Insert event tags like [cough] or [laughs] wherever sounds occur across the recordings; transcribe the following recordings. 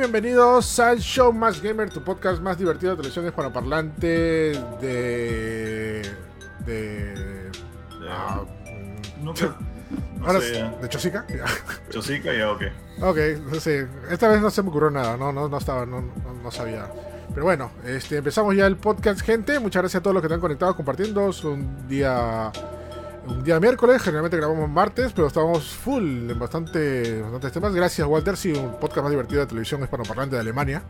bienvenidos al Show Más Gamer, tu podcast más divertido de televisión hispanoparlante de. de. ah, mm, No, creo- no ahora sé, ya. ¿De Chosica? [laughs] Chosica, ya, ok. ok, sí. Esta vez no se me ocurrió nada, no, no, no estaba, no, no, no sabía. Pero bueno, este, empezamos ya el podcast, gente. Muchas gracias a todos los que están conectados compartiendo. Es un día. Un día miércoles, generalmente grabamos martes, pero estamos full en bastante, bastantes temas. Gracias, Walter. Sí, un podcast más divertido de televisión hispanoparlante de Alemania.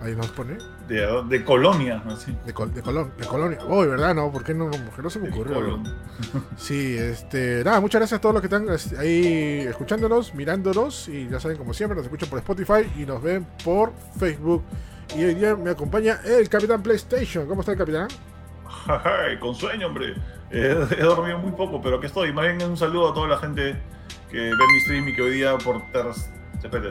Ahí nos pone. De, de Colonia, así. De, Col- de, Colón, de Colonia. Uy, ¿verdad? No, ¿por qué no, por qué no se me ocurrió? Sí, este, nada, muchas gracias a todos los que están ahí escuchándonos, mirándonos y ya saben, como siempre, nos escuchan por Spotify y nos ven por Facebook. Y hoy día me acompaña el Capitán PlayStation. ¿Cómo está el Capitán? [laughs] Con sueño, hombre. He, he dormido muy poco, pero aquí estoy. Más bien un saludo a toda la gente que ve mi stream y que hoy día por ter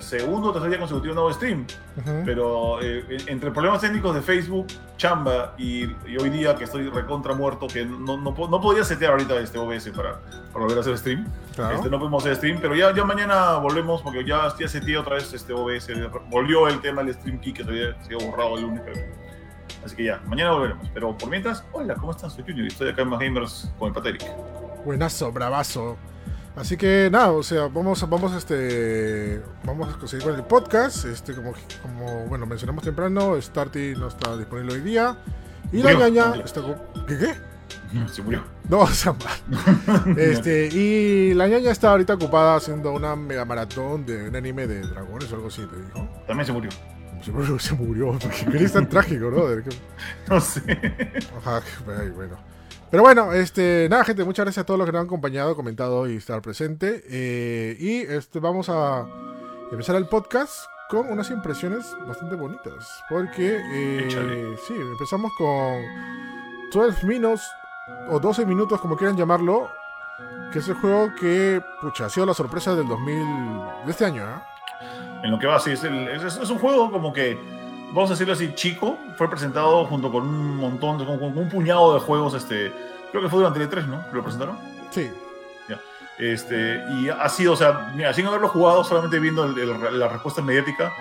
segundo o tercer día consecutivo no hago stream. Ujú. Pero eh, en- entre problemas técnicos de Facebook, chamba y, y hoy día que estoy recontra muerto, que no, no, no podía setear ahorita este OBS para, para volver a hacer stream. Claro. Este, no podemos hacer stream, pero ya, ya mañana volvemos porque ya, ya seteé otra vez este OBS. Volvió el tema del stream key que se había, se había borrado el lunes. creo. Así que ya, mañana volveremos. Pero por mientras, hola, ¿cómo estás? Soy Junior y estoy acá en Más Gamers con el Pateric. Buenazo, bravazo. Así que nada, o sea, vamos, vamos, este, vamos a seguir con el podcast. Este, como, como bueno, mencionamos temprano, Starty no está disponible hoy día. Y la ñaña está. ¿Qué qué? [laughs] Se murió. No, o sea, mal. Este, y la ñaña está ahorita ocupada haciendo una mega maratón de un anime de dragones o algo así, te dijo. También se murió. Se murió, se murió. porque es tan [laughs] trágico, ¿no? No sé. Ajá, ay, bueno. Pero bueno, este, nada, gente, muchas gracias a todos los que nos han acompañado, comentado y estar presente. Eh, y este, vamos a empezar el podcast con unas impresiones bastante bonitas. Porque, eh, sí, empezamos con 12 minutos o 12 minutos, como quieran llamarlo. Que es el juego que, pucha, ha sido la sorpresa del 2000, de este año, ¿ah? En lo que va, sí, es, el- es, es un juego como que, vamos a decirlo así, chico. Fue presentado junto con un montón, con, con un puñado de juegos, este, creo que fue durante el 3, ¿no? Que lo presentaron. Sí, Este, y ha sido, o sea, mira, sin haberlo jugado, solamente viendo el- el- la respuesta mediática,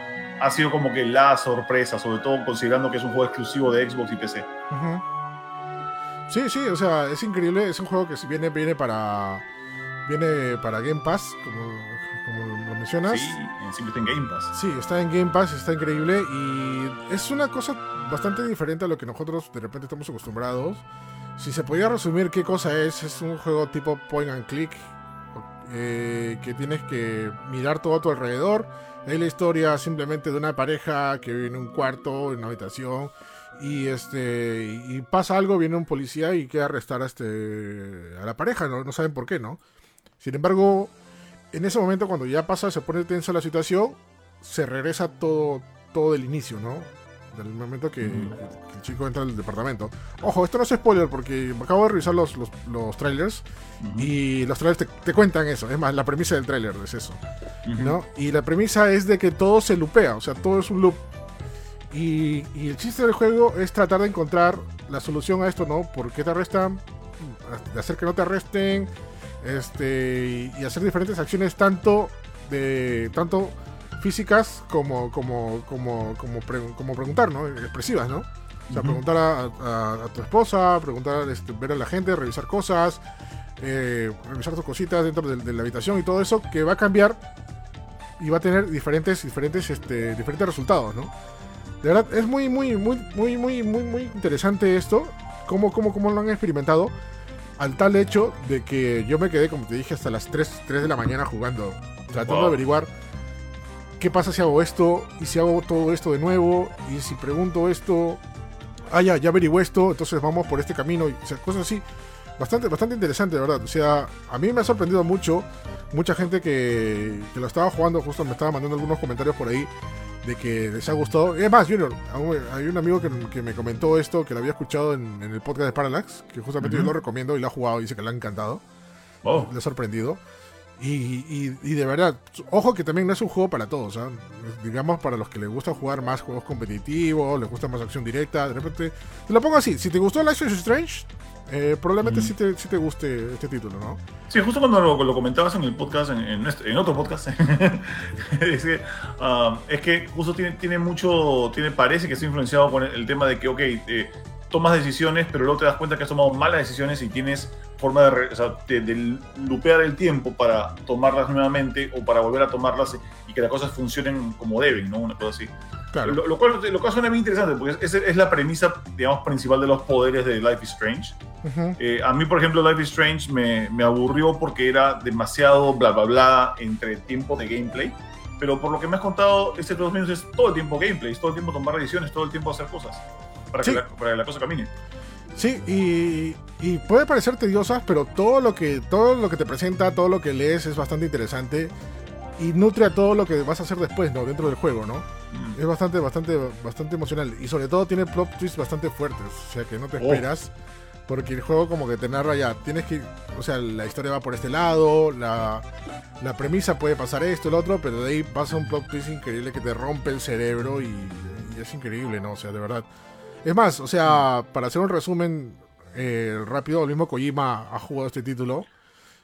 ha sido como que la sorpresa, sobre todo considerando que es un juego exclusivo de Xbox y PC. Sí, sí, o sea, es increíble. Es un juego que si viene, viene para. Viene para Game Pass, como, como lo mencionas. Sí, encima está en Game Pass. Sí, está en Game Pass, está increíble. Y es una cosa bastante diferente a lo que nosotros de repente estamos acostumbrados. Si se podía resumir qué cosa es, es un juego tipo point and click. eh, que tienes que mirar todo a tu alrededor. Es la historia simplemente de una pareja que vive en un cuarto, en una habitación. Y este y pasa algo, viene un policía y quiere arrestar a este a la pareja, no, no saben por qué, ¿no? Sin embargo, en ese momento cuando ya pasa, se pone tensa la situación, se regresa todo, todo del inicio, ¿no? Del momento que, Mm. que el chico entra al departamento. Ojo, esto no es spoiler porque acabo de revisar los, los, los trailers y los trailers te, te cuentan eso. Es más, la premisa del trailer es eso. ¿no? Y la premisa es de que todo se lupea, o sea, todo es un loop. Y, y el chiste del juego es tratar de encontrar la solución a esto, ¿no? ¿Por qué te arrestan? De hacer que no te arresten. Este. Y, hacer diferentes acciones tanto de. tanto físicas como. como. como. como, pre- como preguntar, ¿no? Expresivas, ¿no? O sea, preguntar a, a- a tu esposa, preguntar, este, ver a la gente, revisar cosas, eh, revisar tus cositas dentro de, de la habitación y todo eso, que va a cambiar y va a tener diferentes, diferentes, este, diferentes resultados, ¿no? De verdad, es muy, muy, muy, muy, muy, muy, muy interesante esto, cómo, cómo, cómo lo han experimentado, al tal hecho de que yo me quedé, como te dije, hasta las 3, 3 de la mañana jugando, tratando de averiguar qué pasa si hago esto, y si hago todo esto de nuevo, y si pregunto esto, ah, ya, ya averigué esto, entonces vamos por este camino, y o sea, cosas así. Bastante, bastante interesante, de verdad. O sea, a mí me ha sorprendido mucho. Mucha gente que, que lo estaba jugando, justo me estaba mandando algunos comentarios por ahí de que les ha gustado. Es más, Junior, hay un amigo que, que me comentó esto, que lo había escuchado en, en el podcast de Parallax, que justamente Ujú. yo lo recomiendo y lo ha jugado y dice que le ha encantado Oh, le ha sorprendido. Y, y, de verdad, ojo que también no es un juego para todos, ¿ah? digamos para los que les gusta jugar más juegos competitivos, les gusta más acción directa, de repente, te lo pongo así, si te gustó Life is Strange, eh, probablemente sí, te, sí, te, guste este título, ¿no? Sí, justo cuando lo, comentabas en el podcast, en, en, otro podcast, [laughs] es, que, ah, es, que, justo tiene, tiene mucho, tiene, parece que está influenciado con el, tema de que, ok, eh, tomas decisiones, pero luego te das cuenta que has tomado malas decisiones y tienes forma de, o sea, de, lupear el tiempo para tomarlas nuevamente o para volver a tomarlas y que las cosas funcionen como deben, ¿no? Una cosa así. Claro. Lo, cual, lo cual suena muy interesante, porque es, es, la premisa, digamos, principal de los poderes de Life is Strange. Eh, a mí, por ejemplo, Life is Strange me, me, aburrió porque era demasiado bla, bla, bla entre tiempo de gameplay. Pero por lo que me has contado, este dos minutos es todo el tiempo gameplay, es todo el tiempo tomar decisiones, todo el tiempo hacer cosas para, que, la, para que la cosa camine. Sí, y, puede parecer tediosa, pero todo lo que todo lo que te presenta, todo lo que lees es bastante interesante y nutre a todo lo que vas a hacer después, ¿no? Dentro del juego, ¿no? Es bastante, bastante, bastante emocional. Y sobre todo tiene plot twists bastante fuertes. O sea que no te oh. esperas. Porque el juego como que te narra ya. Tienes que. O sea, la historia va por este lado. La, la premisa puede pasar esto, el otro. Pero de ahí pasa un plot twist increíble que te rompe el cerebro. Y, y es increíble, ¿no? O sea, de verdad. Es más, o sea, para hacer un resumen eh, rápido, el mismo Kojima ha jugado este título.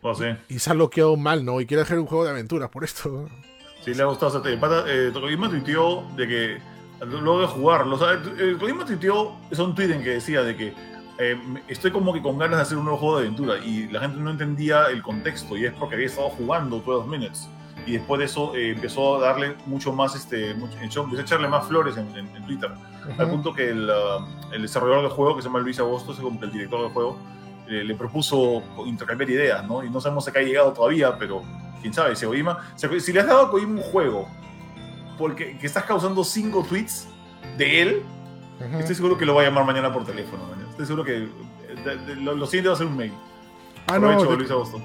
Oh, sí. Y se ha bloqueado mal, ¿no? Y quiere hacer un juego de aventuras por esto. Sí, le ha gustado. O sea, eh, Kojima tuiteó de que luego de jugarlo, o sea, Kojima tuiteó, es un tweet en que decía de que eh, estoy como que con ganas de hacer un nuevo juego de aventura y la gente no entendía el contexto y es porque había estado jugando 12 Minutes y después de eso eh, empezó a darle mucho más, este, mucho, empezó a echarle más flores en, Twitter, al punto que el, uh, el, desarrollador del juego, que se llama Luis Agosto, es como que el director del juego, eh, le propuso intercambiar ideas, ¿no? Y no sabemos a qué ha llegado todavía, pero quién sabe, si Kojima, si le has dado a Kojima un juego porque que estás causando cinco tweets de él, estoy seguro que lo va a llamar mañana por teléfono, estoy seguro que lo, siguiente va a ser un mail. Ah, no, Luis Agosto.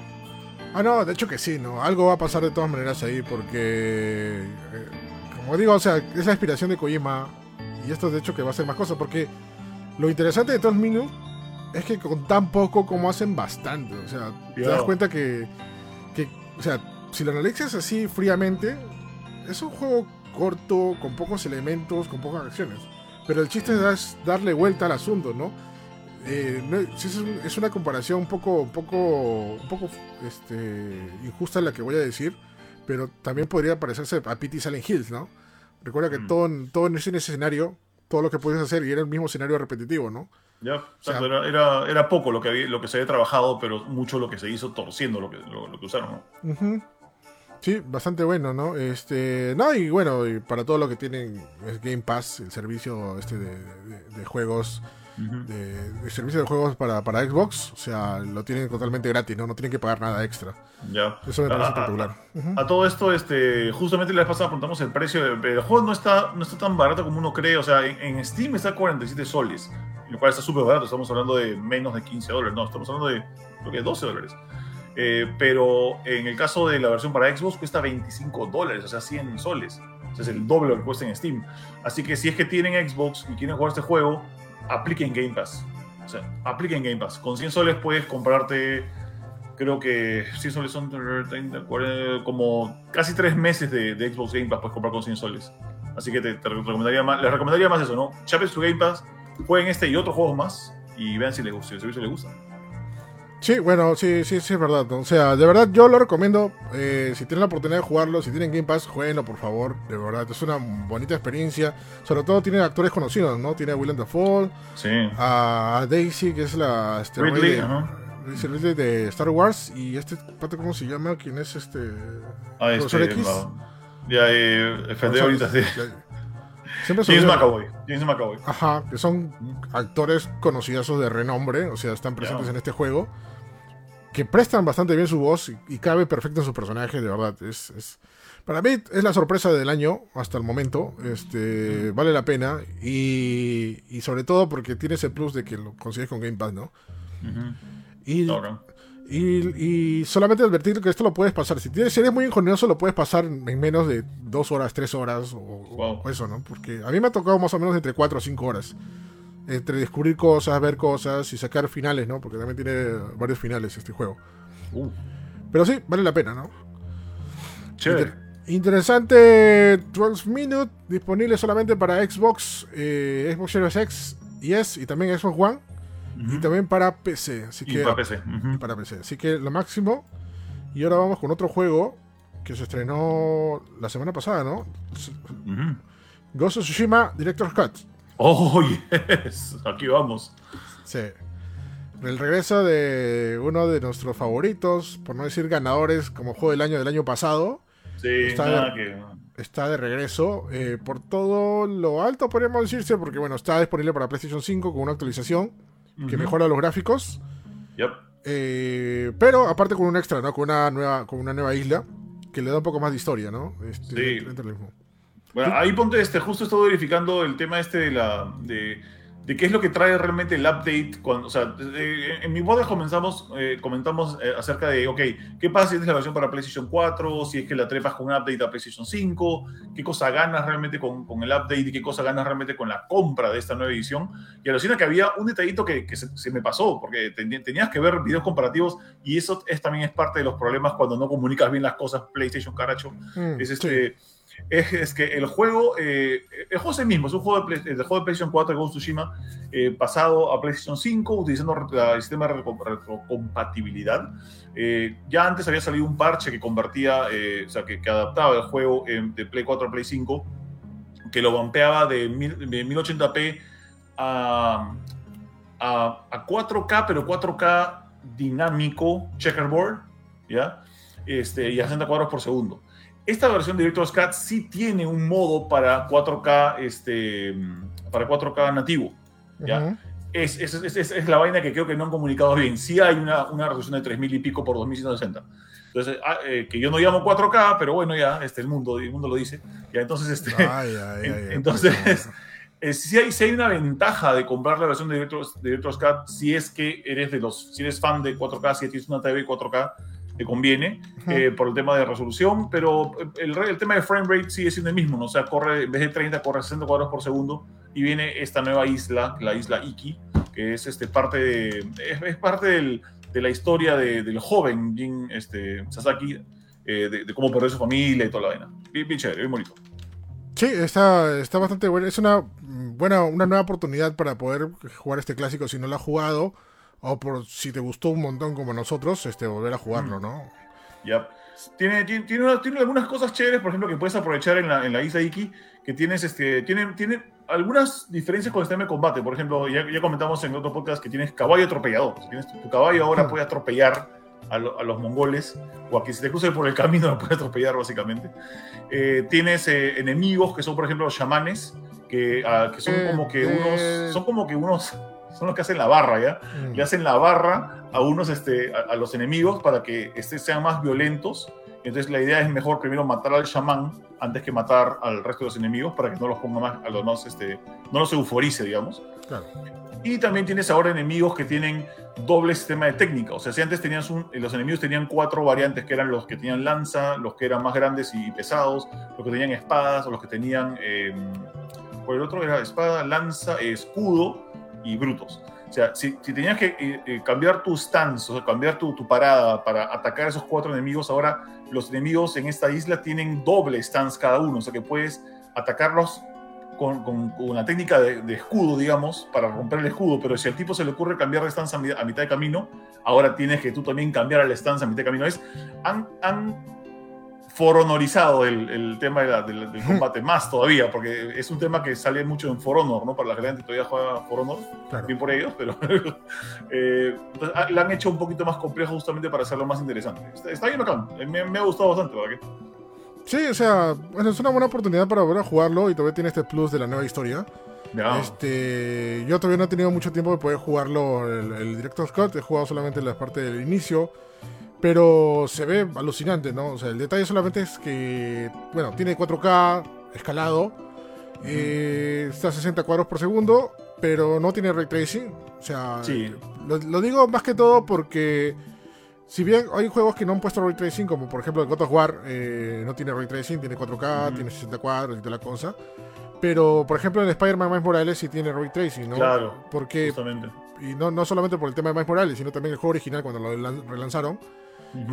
Ah, no, de hecho que sí, ¿no? Algo va a pasar de todas maneras ahí porque, eh, como digo, o sea, es la inspiración de Kojima y esto de hecho que va a ser más cosas porque lo interesante de 12 Minutes es que con tan poco como hacen bastante, o sea, te das cuenta que, o sea, si lo analizas así fríamente, es un juego corto, con pocos elementos, con pocas acciones. Pero el chiste es darle vuelta al asunto, ¿no? Eh, es, una comparación un poco, un poco, un poco este, injusta la que voy a decir, pero también podría parecerse a Pity Silent Hills, ¿no? Recuerda que mm. todo, todo en ese escenario, todo lo que puedes hacer, y era el mismo escenario repetitivo, ¿no? Ya, era, era, poco lo que, había, lo que se había trabajado, pero mucho lo que se hizo torciendo lo que, lo, que usaron, ¿no? Sí, bastante bueno, ¿no? Este, no, y bueno, y para todo lo que tienen es Game Pass, el servicio este de, de juegos de, servicio de juegos para, para, Xbox. O sea, lo tienen totalmente gratis, ¿no? No tienen que pagar nada extra. Ya. Eso me parece espectacular. A, todo esto, este, justamente la vez pasada preguntamos el precio. El, juego no está, no está tan barato como uno cree. O sea, en, Steam está 47 soles, lo cual está súper barato. Estamos hablando de menos de 15 dólares. No, estamos hablando de, creo que 12 dólares. Eh, pero en el caso de la versión para Xbox cuesta 25 dólares, o sea, 100 soles. O sea, es el doble lo que cuesta en Steam. Así que si es que tienen Xbox y quieren jugar este juego, apliquen Game Pass. O sea, apliquen Game Pass. Con 100 soles puedes comprarte, creo que 100 soles son como casi 3 meses de, Xbox Game Pass puedes comprar con 100 soles. Así que te, recomendaría más, les recomendaría más eso, ¿no? Chapen su Game Pass, jueguen este y otros juegos más y vean si, les, si el servicio les gusta. Sí, bueno, sí, sí, sí, es verdad. O sea, de verdad yo lo recomiendo. Eh, si tienen la oportunidad de jugarlo, si tienen Game Pass, jueguenlo, por favor. De verdad, es una bonita experiencia. Sobre todo tiene actores conocidos, ¿no? Tiene a Willem Dafoe, sí. a Daisy, que es la... Este, Ridley, de, de Star Wars. Y este pato, ¿cómo se llama? ¿Quién es este? Ah, este... X? Ya, eh, ahorita, sí. James McAvoy. James McAvoy. Ajá, que son actores conocidos de renombre, o sea, están presentes en este juego que prestan bastante bien su voz y, cabe perfecto en su personaje, de verdad. Es, es, para mí es la sorpresa del año hasta el momento. Este, vale la pena. Y, y, sobre todo porque tiene ese plus de que lo consigues con Game Pass, ¿no? y, y, solamente advertir que esto lo puedes pasar. Si, tienes, si eres muy ingenioso, lo puedes pasar en menos de dos horas, tres horas o, o eso, ¿no? Porque a mí me ha tocado más o menos entre cuatro o cinco horas entre descubrir cosas, ver cosas y sacar finales, ¿no? Porque también tiene varios finales este juego. Uh. Pero sí, vale la pena, ¿no? Chévere. Inter- interesante 12 Minute, disponible solamente para Xbox, eh, Xbox Series X y S, y también Xbox One, y también para PC. Así Y que, para PC. para PC. Así que lo máximo. Y ahora vamos con otro juego que se estrenó la semana pasada, ¿no? Ujú. Ghost of Tsushima Director's Cut. Oh, yes. [laughs] Aquí vamos. Sí. El regreso de uno de nuestros favoritos, por no decir ganadores, como juego del año del año pasado. Sí, Está nada que. Está de regreso eh, por todo lo alto, podríamos decirse, porque bueno, está disponible para PlayStation 5 con una actualización que mejora los gráficos. Yep. eh, pero aparte con un extra, ¿no? Con una nueva, con una nueva isla que le da un poco más de historia, ¿no? Este, Sí. mismo. Bueno, ahí ponte este, justo estoy verificando el tema este de la. De, de qué es lo que trae realmente el update. Cuando, o sea, en mi podcast comenzamos, eh, comentamos eh, acerca de, ok, ¿qué pasa si es la versión para PlayStation 4? Si es que la trepas con un update a PlayStation 5, ¿qué cosa ganas realmente con, con el update y qué cosa ganas realmente con la compra de esta nueva edición? Y alucina que había un detallito que, que se, se me pasó, porque ten- tenías que ver videos comparativos y eso es, también es parte de los problemas cuando no comunicas bien las cosas PlayStation Caracho. Mm, Es, sí. Es, que el juego, eh, el juego es el mismo, es un juego de, Play- el juego de PlayStation 4 de Ghost Tsushima eh, pasado a PlayStation 5 utilizando el sistema de retro- retrocompatibilidad. Eh, ya antes había salido un parche que convertía, eh, o sea, que, adaptaba el juego de Play 4 a Play 5, que lo mil- de 1080p a, a, a 4K, pero 4K dinámico, checkerboard, ¿ya? Este, y a 60 cuadros por segundo. Esta versión de Director's Cut sí tiene un modo para 4K, este, para 4K nativo. ¿ya? Ujú. Es, es, es, es- es la vaina que creo que no han comunicado bien. Sí hay una, una resolución de 3000 y pico por 2160. Entonces, ah, eh, que yo no llamo 4K, pero bueno, ya, este, el mundo, el mundo lo dice. Ya, entonces, este, Ay, ay, ay, Entonces, favor. [laughs] eh, sí, hay, sí hay una ventaja de comprar la versión de Director's, de Director's Cut si es que eres de los, si eres fan de 4K, si tienes una TV 4K, te conviene eh, por el tema de resolución, pero el, el tema de frame rate sigue siendo el mismo, ¿no? o sea, corre, en vez de 30, corre 60 cuadros por segundo y viene esta nueva isla, la isla Iki, que es este, parte, de, es, es parte del- de la historia de- del joven Jin este, Sasaki, eh, de, de cómo perdió su familia y toda la vaina. Bien, bien chévere, bien bonito. Sí, está, está bastante bueno. Es una buena, una nueva oportunidad para poder jugar este clásico si no lo has jugado. O por si te gustó un montón como nosotros, este, volver a jugarlo, Mm. ¿no? Ya. Tiene, tiene, tiene, una- tiene algunas cosas chéveres, por ejemplo, que puedes aprovechar en la, en la isla Iki, que tienes, este, tiene, tiene algunas diferencias con el sistema de combate. Por ejemplo, ya, ya comentamos en otro podcast que tienes caballo atropellador. Tienes tu, caballo ahora puede atropellar a, lo- a los mongoles, o a quien se te cruce por el camino lo [laughs] puede atropellar, básicamente. Eh, tienes eh, enemigos que son, por ejemplo, los chamanes, que, ah, que son Eh, como que unos... Son como que unos... Son los que hacen la barra, ¿ya? Mm. le hacen la barra a unos este, a, a los enemigos para que este, sean más violentos. Entonces la idea es mejor primero matar al chamán antes que matar al resto de los enemigos para que no los ponga más, a los más, este, no los euforice, digamos. Claro. Y también tienes ahora enemigos que tienen doble sistema de técnica. O sea, si antes tenías un, los enemigos tenían cuatro variantes, que eran los que tenían lanza, los que eran más grandes y pesados, los que tenían espadas, o los que tenían... eh, por el otro era espada, lanza, escudo y brutos. O sea, si, si tenías que eh, eh, cambiar tu stance, o sea, cambiar tu, parada para atacar a esos cuatro enemigos, ahora los enemigos en esta isla tienen doble stance cada uno. O sea, que puedes atacarlos con, una técnica de, escudo, digamos, para romper el escudo. Pero si al tipo se le ocurre cambiar de stance a, mi- a mitad de camino, ahora tienes que tú también cambiar al stance a mitad de camino. Es, han, han foronorizado el, el tema de la- del, del combate más todavía, porque es un tema que sale mucho en For Honor, ¿no? Para la gente que todavía juega For Honor, Claro. bien por ellos, pero [laughs] eh, entonces, ah, la han hecho un poquito más complejo justamente para hacerlo más interesante. Está, está bien Eh, me, me ha gustado bastante, ¿verdad? Sí, o sea, bueno, es una buena oportunidad para volver a jugarlo y todavía tiene este plus de la nueva historia. Ya. Este, yo todavía no he tenido mucho tiempo de poder jugarlo el, el Director's Cut, he jugado solamente la parte del inicio, pero se ve alucinante, ¿no? O sea, el detalle solamente es que, bueno, tiene 4K escalado, eh, está a 60 cuadros por segundo, pero no tiene ray tracing. O sea, Sí. lo, lo digo más que todo porque si bien hay juegos que no han puesto ray tracing, como por ejemplo el God of War, eh, no tiene ray tracing, tiene 4K, Ujú. tiene 60 cuadros y toda la cosa. Pero, por ejemplo, en Spider-Man Miles Morales sí tiene ray tracing, ¿no? Claro, Porque, justamente. y no, no solamente por el tema de Miles Morales, sino también el juego original cuando lo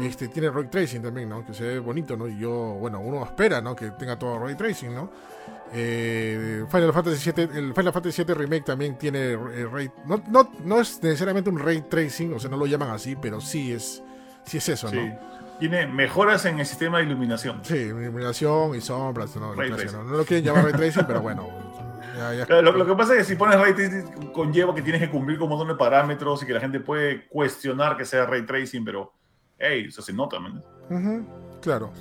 este, tiene ray tracing también, ¿no? Que se ve bonito, ¿no? Y yo, bueno, uno espera, ¿no? Que tenga todo ray tracing, ¿no? Eh, Final Fantasy VII, el Final Fantasy VII Remake también tiene eh, ray, no, no, no, es necesariamente un ray tracing, o sea, no lo llaman así, pero sí es, sí es eso, ¿no? Tiene mejoras en el sistema de iluminación. Sí, iluminación y sombras, ¿no? no, no lo quieren llamar ray tracing, pero bueno. Lo, que pasa es que si pones ray tracing conlleva que tienes que cumplir con un montón de parámetros y que la gente puede cuestionar que sea ray tracing, pero hey, eso se nota, man. claro.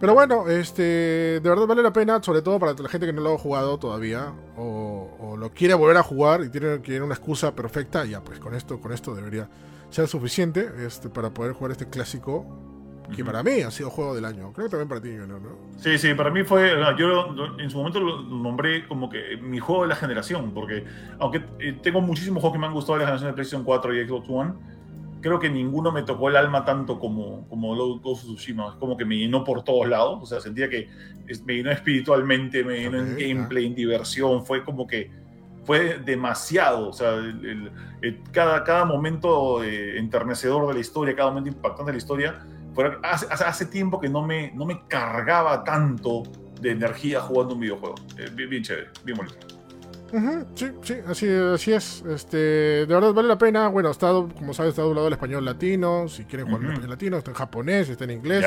Pero bueno, este, de verdad vale la pena, sobre todo para la gente que no lo ha jugado todavía o, lo quiere volver a jugar y tiene, tiene, una excusa perfecta, ya pues con esto, con esto debería ser suficiente este, para poder jugar este clásico que para mí ha sido juego del año. Creo que también para ti, ¿no? Sí, sí, para mí fue. Yo en su momento lo nombré como que mi juego de la generación, porque aunque eh, tengo muchísimos juegos que me han gustado de la generación de PlayStation 4 y Xbox One, creo que ninguno me tocó el alma tanto como, como Ghost of Tsushima. Es como que me llenó por todos lados. O sea, sentía que me llenó espiritualmente, me llenó en gameplay, en diversión. Fue como que fue demasiado. O sea, cada, cada momento eh, enternecedor de la historia, cada momento impactante de la historia. hace, hace, tiempo que no me, no me cargaba tanto de energía jugando un videojuego. Eh, bien, bien chévere, bien bonito sí, sí, así, así es. Este, de verdad vale la pena. Bueno, está, como sabes, está doblado al español latino. Si quieren jugar en español latino, está en japonés, está en inglés.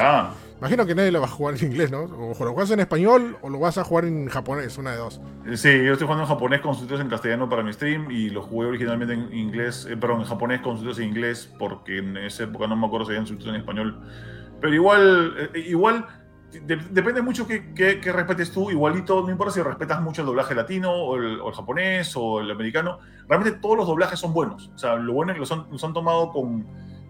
Imagino que nadie lo va a jugar en inglés, ¿no? O lo juegas en español o lo vas a jugar en japonés, una de dos. Sí, yo estoy jugando en japonés con subtítulos en castellano para mi stream y lo jugué originalmente en inglés, eh, perdón, en japonés con subtítulos en inglés porque en esa época no me acuerdo si habían subtítulos en español. Pero igual, eh, igual depende mucho que, que, respetes tú. Igualito, no importa si respetas mucho el doblaje latino o el, japonés o el americano. Realmente todos los doblajes son buenos. O sea, lo bueno es que los han, han tomado con,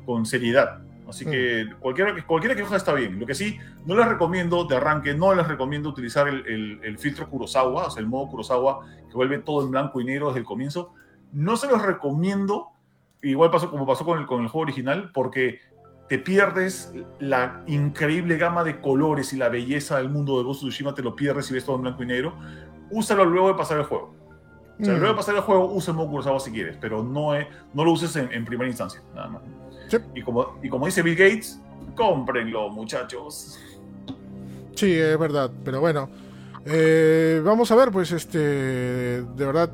con, seriedad. Así que mm. cualquiera, cualquiera que coja está bien. Lo que sí, no les recomiendo de arranque, no les recomiendo utilizar el, el, filtro Kurosawa, o sea, el modo Kurosawa que vuelve todo en blanco y negro desde el comienzo. No se los recomiendo, igual pasó como pasó con el, con el juego original, porque te pierdes la increíble gama de colores y la belleza del mundo de Ghost of Tsushima, te lo pierdes si ves todo en blanco y negro. Úsalo luego de pasar el juego. O sea, mm. luego de pasar el juego, usa el modo Kurosawa si quieres, pero no, no lo uses en, primera instancia, nada más. Y, como, y como dice Bill Gates, cómprenlo, muchachos. Sí, es verdad, pero bueno. Eh, vamos a ver, pues, este, de verdad,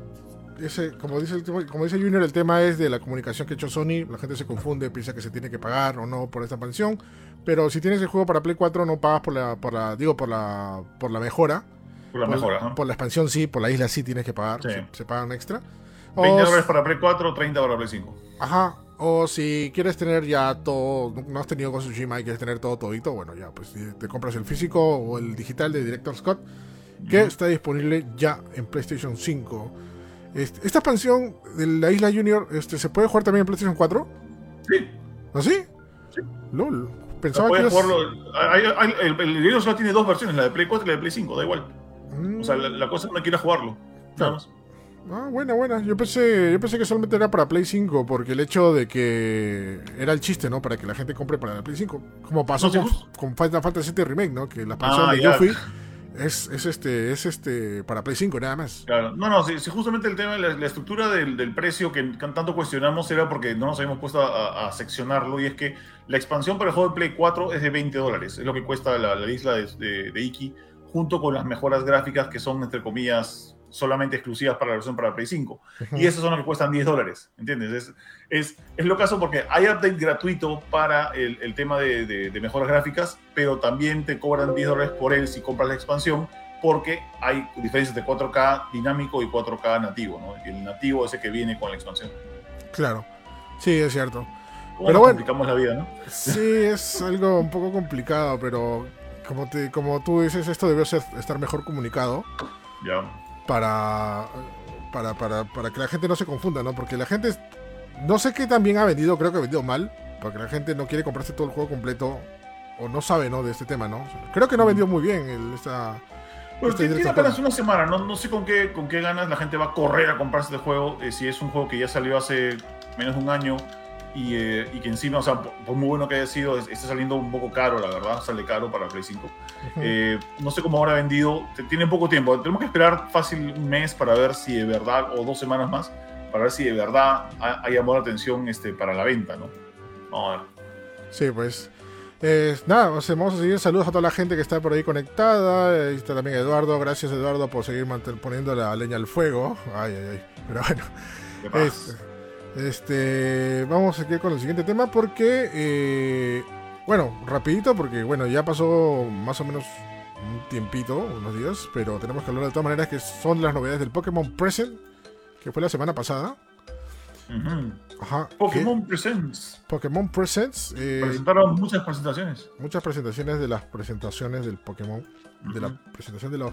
ese, como dice, como dice Junior, el tema es de la comunicación que ha hecho Sony. La gente se confunde, piensa que se tiene que pagar o no por esta expansión. Pero si tienes el juego para Play 4, no pagas por la, por la digo, por la, por la mejora. Por la mejora, Por la expansión sí, por la isla sí tienes que pagar. Se, pagan extra. 20 dólares para Play 4, 30 para Play 5. Ajá. O si quieres tener ya todo, no has tenido con Tsushima y quieres tener todo todito, bueno, ya, pues te compras el físico o el digital de Director Scott, que está disponible ya en PlayStation 5. Este, esta expansión de la Isla Junior este, se puede jugar también en PlayStation 4? Sí. ¿Ah, sí? Sí. LOL. Pensaba que. el, el, solo tiene dos versiones, la de Play 4 y la de Play 5, da igual. O sea, la, cosa es que no quiera jugarlo. Nada más. Ah, buena, buena. Yo pensé, yo pensé que solamente era para Play 5, porque el hecho de que era el chiste, ¿no? Para que la gente compre para la Play 5. Como pasó con, con, Final Fantasy VII Remake, ¿no? Que la expansión ah, de Yuffie es, es, este, es este para Play 5 nada más. Claro, no, no, si, justamente el tema, la, la estructura del, del, precio que tanto cuestionamos era porque no nos habíamos puesto a, seccionarlo y es que la expansión para el juego de Play 4 es de 20 dólares, es lo que cuesta la, la isla de, de, Iki, junto con las mejoras gráficas que son, entre comillas, solamente exclusivas para la versión para Play 5. Y esas son las que cuestan 10 dólares, ¿entiendes? Es, es, es, lo caso porque hay update gratuito para el, el tema de, de, mejoras gráficas, pero también te cobran 10 dólares por él si compras la expansión, porque hay diferencias de 4K dinámico y 4K nativo, ¿no? El nativo es el que viene con la expansión. Claro, sí, es cierto. Pero bueno, complicamos la vida, ¿no? Sí, es algo un poco complicado, pero como, te, como tú dices, esto debe ser, estar mejor comunicado. Ya para, para, para, para que la gente no se confunda, ¿no? Porque la gente, no sé qué también ha vendido, creo que ha vendido mal, porque la gente no quiere comprarse todo el juego completo o no sabe, ¿no? De este tema, ¿no? Creo que no vendió muy bien el, esta... Pues tiene apenas una semana, no, no sé con qué, con qué ganas la gente va a correr a comprarse este juego. Eh, si es un juego que ya salió hace menos de un año, eh, y, que encima, o sea, por, muy bueno que haya sido, está saliendo un poco caro, la verdad, sale caro para Play 5. Eh, no sé cómo habrá vendido, tiene poco tiempo, tenemos que esperar fácil un mes para ver si de verdad, o dos semanas más, para ver si de verdad hay llamado la atención este, para la venta, ¿no? Vamos a ver. Sí, pues. Eh, nada, o sea, vamos a seguir. Saludos a toda la gente que está por ahí conectada. Ahí está también Eduardo. Gracias, Eduardo, por seguir poniendo la leña al fuego. Ay, ay, ay. Pero bueno. ¿Qué pasa? Este, vamos a seguir con el siguiente tema porque, eh, bueno, rapidito porque, bueno, ya pasó más o menos un tiempito, unos días, pero tenemos que hablar de todas maneras que son las novedades del Pokémon Present, que fue la semana pasada. Ajá. Pokémon Presents. que- Pokémon Presents. eh, Presentaron muchas presentaciones. muchas presentaciones de las presentaciones del Pokémon, de la presentación de los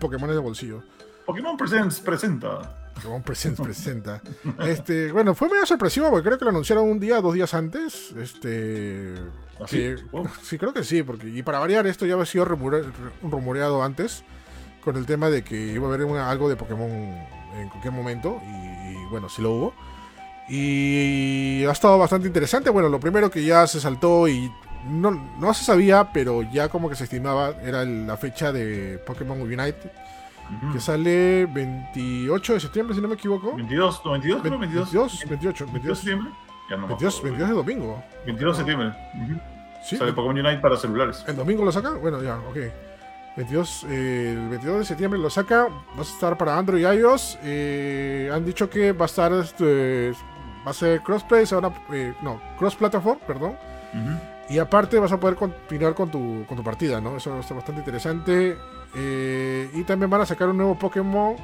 Pokémon de bolsillo. Pokémon Presents presenta. Pokémon Presents [laughs] presenta. Este, bueno, fue medio sorpresivo porque creo que lo anunciaron un día, dos días antes. Este. Wow. sí, creo que sí, porque. Y para variar, esto ya había sido rumore- rumoreado antes. Con el tema de que iba a haber una- algo de Pokémon en cualquier momento. Y, y, bueno, sí lo hubo. Y ha estado bastante interesante. Bueno, lo primero que ya se saltó y no, no se sabía, pero ya como que se estimaba, era la fecha de Pokémon Unite, Que sale 28 de septiembre, si no me equivoco. 22, no, 22, creo, 22. 22, 28, 22 de 22, septiembre. Ya no me 22, acuerdo. 22 de domingo. 22 de septiembre. Sí, Sale Pokémon Unite para celulares. el domingo lo saca. Bueno, ya, ok. 22, eh, el 22 de septiembre lo saca. Va a estar para Android y iOS. Eh, han dicho que va a estar, este, va a ser crossplay, se van a- eh, no, cross platform, perdón. Y aparte vas a poder continuar con tu, con tu partida, ¿no? Eso está bastante interesante. Eh, y también van a sacar un nuevo Pokémon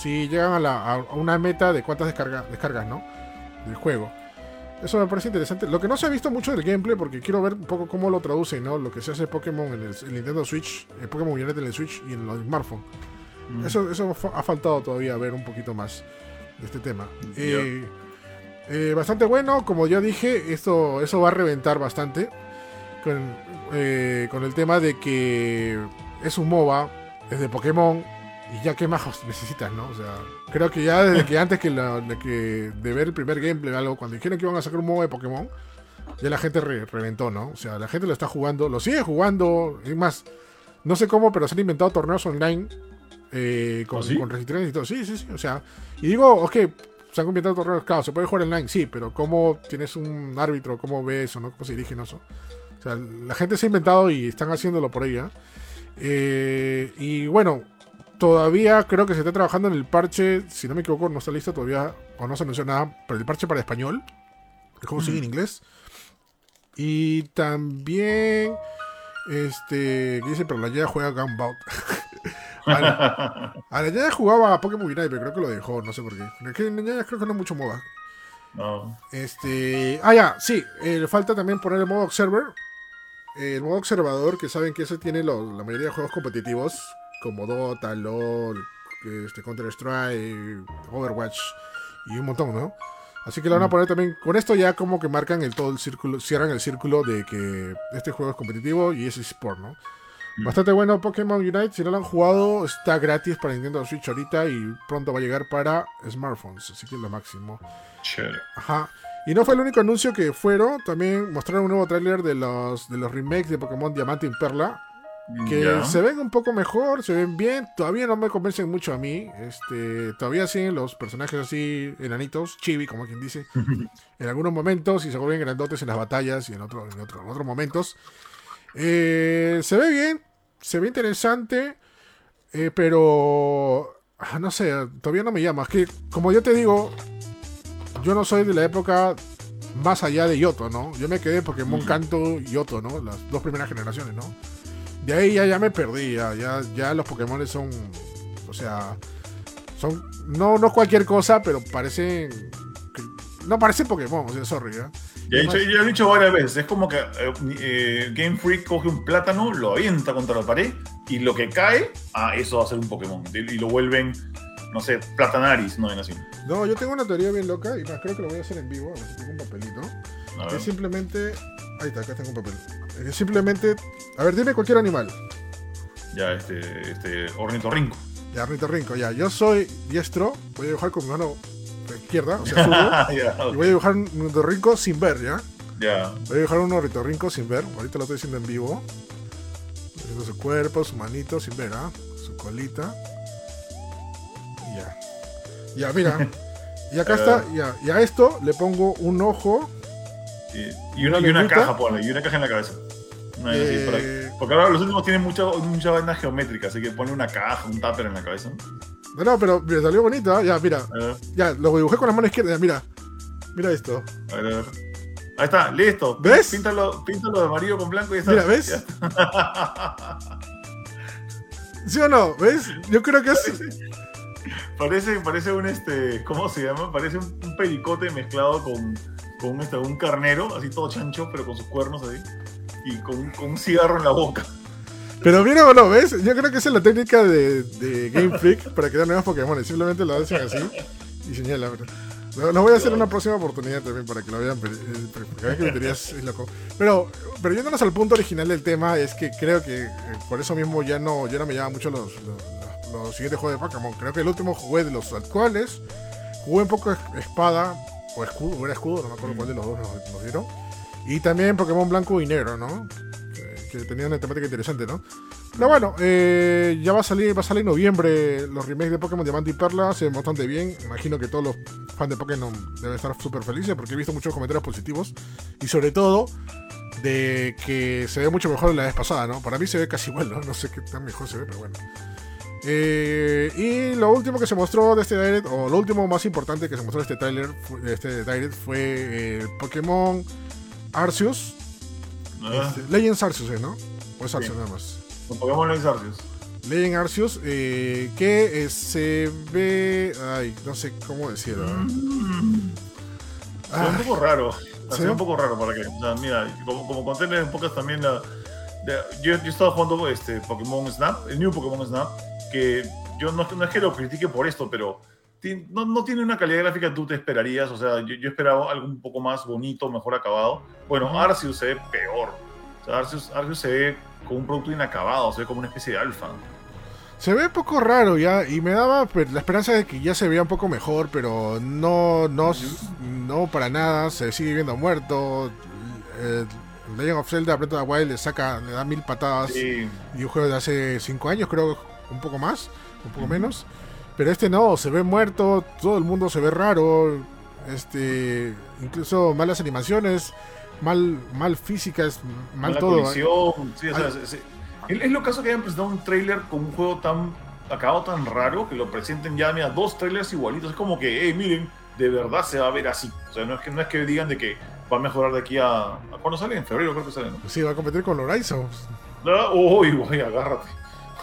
si llegan a, la- a una meta de cuántas descarga- descargas, ¿no? Del juego. Eso me parece interesante. Lo que no se ha visto mucho del gameplay, porque quiero ver un poco cómo lo traducen, ¿no? Lo que se hace Pokémon en el, el Nintendo Switch, el Pokémon Unite en el Switch y en los smartphones. Ujú. Eso, eso ha faltado todavía ver un poquito más de este tema. Eh, eh, bastante bueno, como ya dije, esto, eso va a reventar bastante con, eh, con el tema de que es un MOBA, es de Pokémon y ya qué más necesitas, ¿no? O sea, creo que ya desde que antes que, la- de, que de ver el primer gameplay o algo, cuando dijeron que iban a sacar un MOBA de Pokémon, ya la gente re- reventó, ¿no? O sea, la gente lo está jugando, lo sigue jugando, es más, no sé cómo, pero se han inventado torneos online eh, con, ¿Ah, sí? con y todo. Sí, sí, sí. O sea, y digo, ok, se han inventado torneos, claro, se puede jugar online, sí, pero ¿cómo tienes un árbitro? ¿Cómo ves eso, no? ¿Cómo se dirigen eso? O sea, la gente se ha inventado y están haciéndolo por ella. Eh, y bueno, todavía creo que se está trabajando en el parche, si no me equivoco, no está listo todavía, o no se anunció nada, pero el parche para español. El juego sigue en inglés. Y también, este, dice, pero la ya juega Gunbout. [laughs] [laughs] a, la, a la Yaya jugaba a Pokémon Unite, pero creo que lo dejó, no sé por qué. Es que la Yaya creo que no es mucho moda. No. Este. Ah, ya, sí. eh, falta también poner el modo Observer. Eh, el modo observador, que saben que ese tiene lo- la mayoría de juegos competitivos, como Dota, LOL, este, Counter-Strike, Overwatch y un montón, ¿no? Así que lo van a poner también. Con esto ya como que marcan el todo el círculo, cierran el círculo de que este juego es competitivo y es sport, ¿no? Mm. Bastante bueno Pokémon Unite. Si no lo han jugado, está gratis para Nintendo Switch ahorita y pronto va a llegar para smartphones. Así que es lo máximo. Chévere. Ajá. Y no fue el único anuncio que fueron. También mostraron un nuevo tráiler de los, de los remakes de Pokémon Diamante y Perla. Que se ven un poco mejor, se ven bien. Todavía no me convencen mucho a mí. Este, todavía siguen los personajes así, enanitos, chibi, como quien dice. [laughs] en algunos momentos y se vuelven grandotes en las batallas y en, otro, en, otro- en otros momentos. Eh, se ve bien, se ve interesante, eh, pero ah, no sé, todavía no me llama. Es que, como yo te digo, yo no soy de la época más allá de Yoto, ¿no? Yo me quedé en Pokémon Ujú. Kanto y Yoto, ¿no? Las dos primeras generaciones, ¿no? De ahí ya, ya me perdí, ya, ya, ya los Pokémon son, o sea, son, no, no cualquier cosa, pero parecen, no parecen Pokémon, o sea, sorry, ¿ya? Ya he, dicho, ya he dicho varias veces, es como que eh, eh, Game Freak coge un plátano, lo avienta contra la pared y lo que cae, ah, eso va a ser un Pokémon. Y lo vuelven, no sé, platanaris, no ven así. No, yo tengo una teoría bien loca, y más creo que lo voy a hacer en vivo, a ver si tengo un papelito. Es simplemente, ahí está, acá tengo un papel. Es simplemente, a ver, dime cualquier animal. Ya, este, este, ornitorrinco. Ya, Rito Rinco, ya. Yo soy diestro, voy a dibujar con mi mano izquierda, o sea, [laughs] ya, y voy a dibujar un ornitorrinco sin ver, ¿ya? ya. Voy a dibujar un ornitorrinco sin ver, ahorita lo estoy haciendo en vivo. Su cuerpo, su manito sin ver, ¿ah? Su colita. Ya. Ya, mira. [laughs] Y acá está, ya. Y a esto le pongo un ojo Y, y una, y una caja, ponle, y una caja en la cabeza. Eh, porque ahora los últimos tienen mucha, mucha vaina geométrica, así que pone una caja, un tupper en la cabeza. no, no, pero mira, salió bonito, ¿ah? Ya, mira. Ya, lo dibujé con la mano izquierda. ya, Mira. Mira esto. a ver, a ver. Ahí está, listo. ¿Ves? Píntalo, píntalo de amarillo con blanco y ya está. Mira, ¿ves? ¿Sí o no? ¿Ves? Yo creo que es. [laughs] Parece, parece un este, ¿cómo se llama? Parece un, un pericote mezclado con, con este, un carnero, así todo chancho, pero con sus cuernos así. Y con, con un cigarro en la boca. Pero ¿vieron o no? ¿Ves? Yo creo que esa es la técnica de, de Game Freak para crear nuevos Pokémon. Simplemente lo hacen así y señalan. Lo, lo voy a hacer en una próxima oportunidad también para que lo vean. Eh, porque ver que es loco. Pero, pero yéndonos al punto original del tema, es que creo que eh, por eso mismo ya no, ya no me llaman mucho los, los, los siguientes juegos de Pokémon. Creo que el último jugué de los actuales, jugué un poco es- espada o escudo, era escudo, no me acuerdo cuál de los dos nos, nos dieron. Y también Pokémon blanco y negro, ¿no? Que, que tenía una temática interesante, ¿no? No, bueno, eh, ya va a salir, va a salir en noviembre los remakes de Pokémon Diamante y Perla, se ven bastante bien. Imagino que todos los fans de Pokémon deben estar súper felices porque he visto muchos comentarios positivos. Y sobre todo, de que se ve mucho mejor la vez pasada, ¿no? Para mí se ve casi igual, ¿no? No sé qué tan mejor se ve, pero bueno. Eh, y lo último que se mostró de este Direct, o lo último más importante que se mostró de este trailer, de este Direct, fue eh, Pokémon Arceus. Este, Legends Arceus, ¿eh, ¿no? O es Arceus Sí. nada más. Pokémon Legends Arceus. Legend Arceus, eh, que eh, se ve. Ay, no sé cómo decirlo. Mm. Se ve un poco raro. Se ve un poco raro para que. O sea, mira, como, como conté en el podcast también, la, yo, yo estaba jugando este, Pokémon Snap, el New Pokémon Snap, que yo no, es que- no es que lo critique por esto, pero no, no tiene una calidad gráfica que tú te esperarías. O sea, yo, yo esperaba algo un poco más bonito, mejor acabado. Bueno. Arceus se ve peor. O sea, Arceus, Arceus se ve como un producto inacabado, se ve como una especie de alfa. se ve un poco raro ya. Y me daba la esperanza de que ya se vea un poco mejor, pero no, no, no para nada. Se sigue viendo muerto. Eh, Legend of Zelda Breath of the Wild le saca, le da mil patadas. Sí, Y un juego de hace 5 años, creo, un poco más, un poco menos. Pero este no, se ve muerto, todo el mundo se ve raro. Este, incluso malas animaciones, mal, mal físicas, mal Mala todo. colisión, sí, o sea, es, es lo caso que hayan presentado un tráiler con un juego tan acabado tan raro que lo presenten ya, mira, dos trailers igualitos. Es como que, hey, miren, de verdad se va a ver así. O sea, no es que, no es que digan de que va a mejorar de aquí a. ¿a ¿Cuándo sale? En febrero creo que sale, ¿no? Sí, va a competir con Horizon. Ah, Uy, güey, agárrate.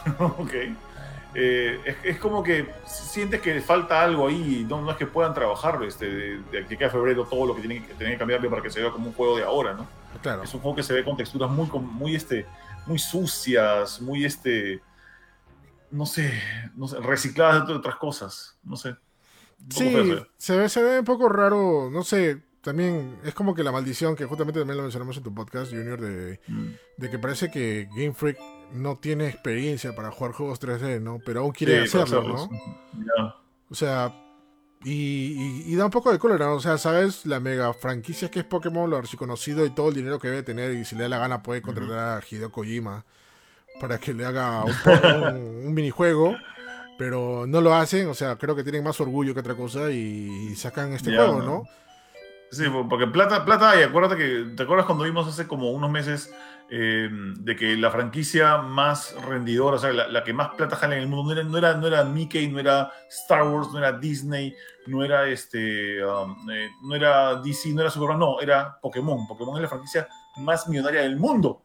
[laughs] ok. Eh, es, es como que sientes que falta algo ahí, no, no es que puedan trabajar este, de, de aquí a febrero todo lo que tienen que, tienen que cambiarle para que se vea como un juego de ahora, ¿no? Claro. Es un juego que se ve con texturas muy, muy, este, muy sucias, muy, este, no sé, no sé, recicladas de otras cosas, no sé. Sí, feo se ve. se ve, se ve un poco raro, no sé, también es como que la maldición, que justamente también lo mencionamos en tu podcast, Junior, de, Mm. de que parece que Game Freak no tiene experiencia para jugar juegos 3D, ¿no? Pero aún quiere Sí, hacerlo. ¿no? Ya. O sea, y, y- y da un poco de cólera, ¿no? O sea, ¿sabes? La mega franquicia que es Pokémon, lo archiconocido y todo el dinero que debe tener, y si le da la gana puede contratar a Hideo Kojima para que le haga un, un- un minijuego, pero no lo hacen, o sea, creo que tienen más orgullo que otra cosa y, y sacan este juego, ¿no? ¿no? Sí, porque plata, plata hay. Acuérdate que, ¿te acuerdas cuando vimos hace como unos meses eh, de que la franquicia más rendidora, o sea, la, la que más plata jala en el mundo, no era, no, era, no era Mickey, no era Star Wars, no era Disney, no era este, um, eh, no era DC, no era Superman, no, era Pokémon. Pokémon es la franquicia más millonaria del mundo.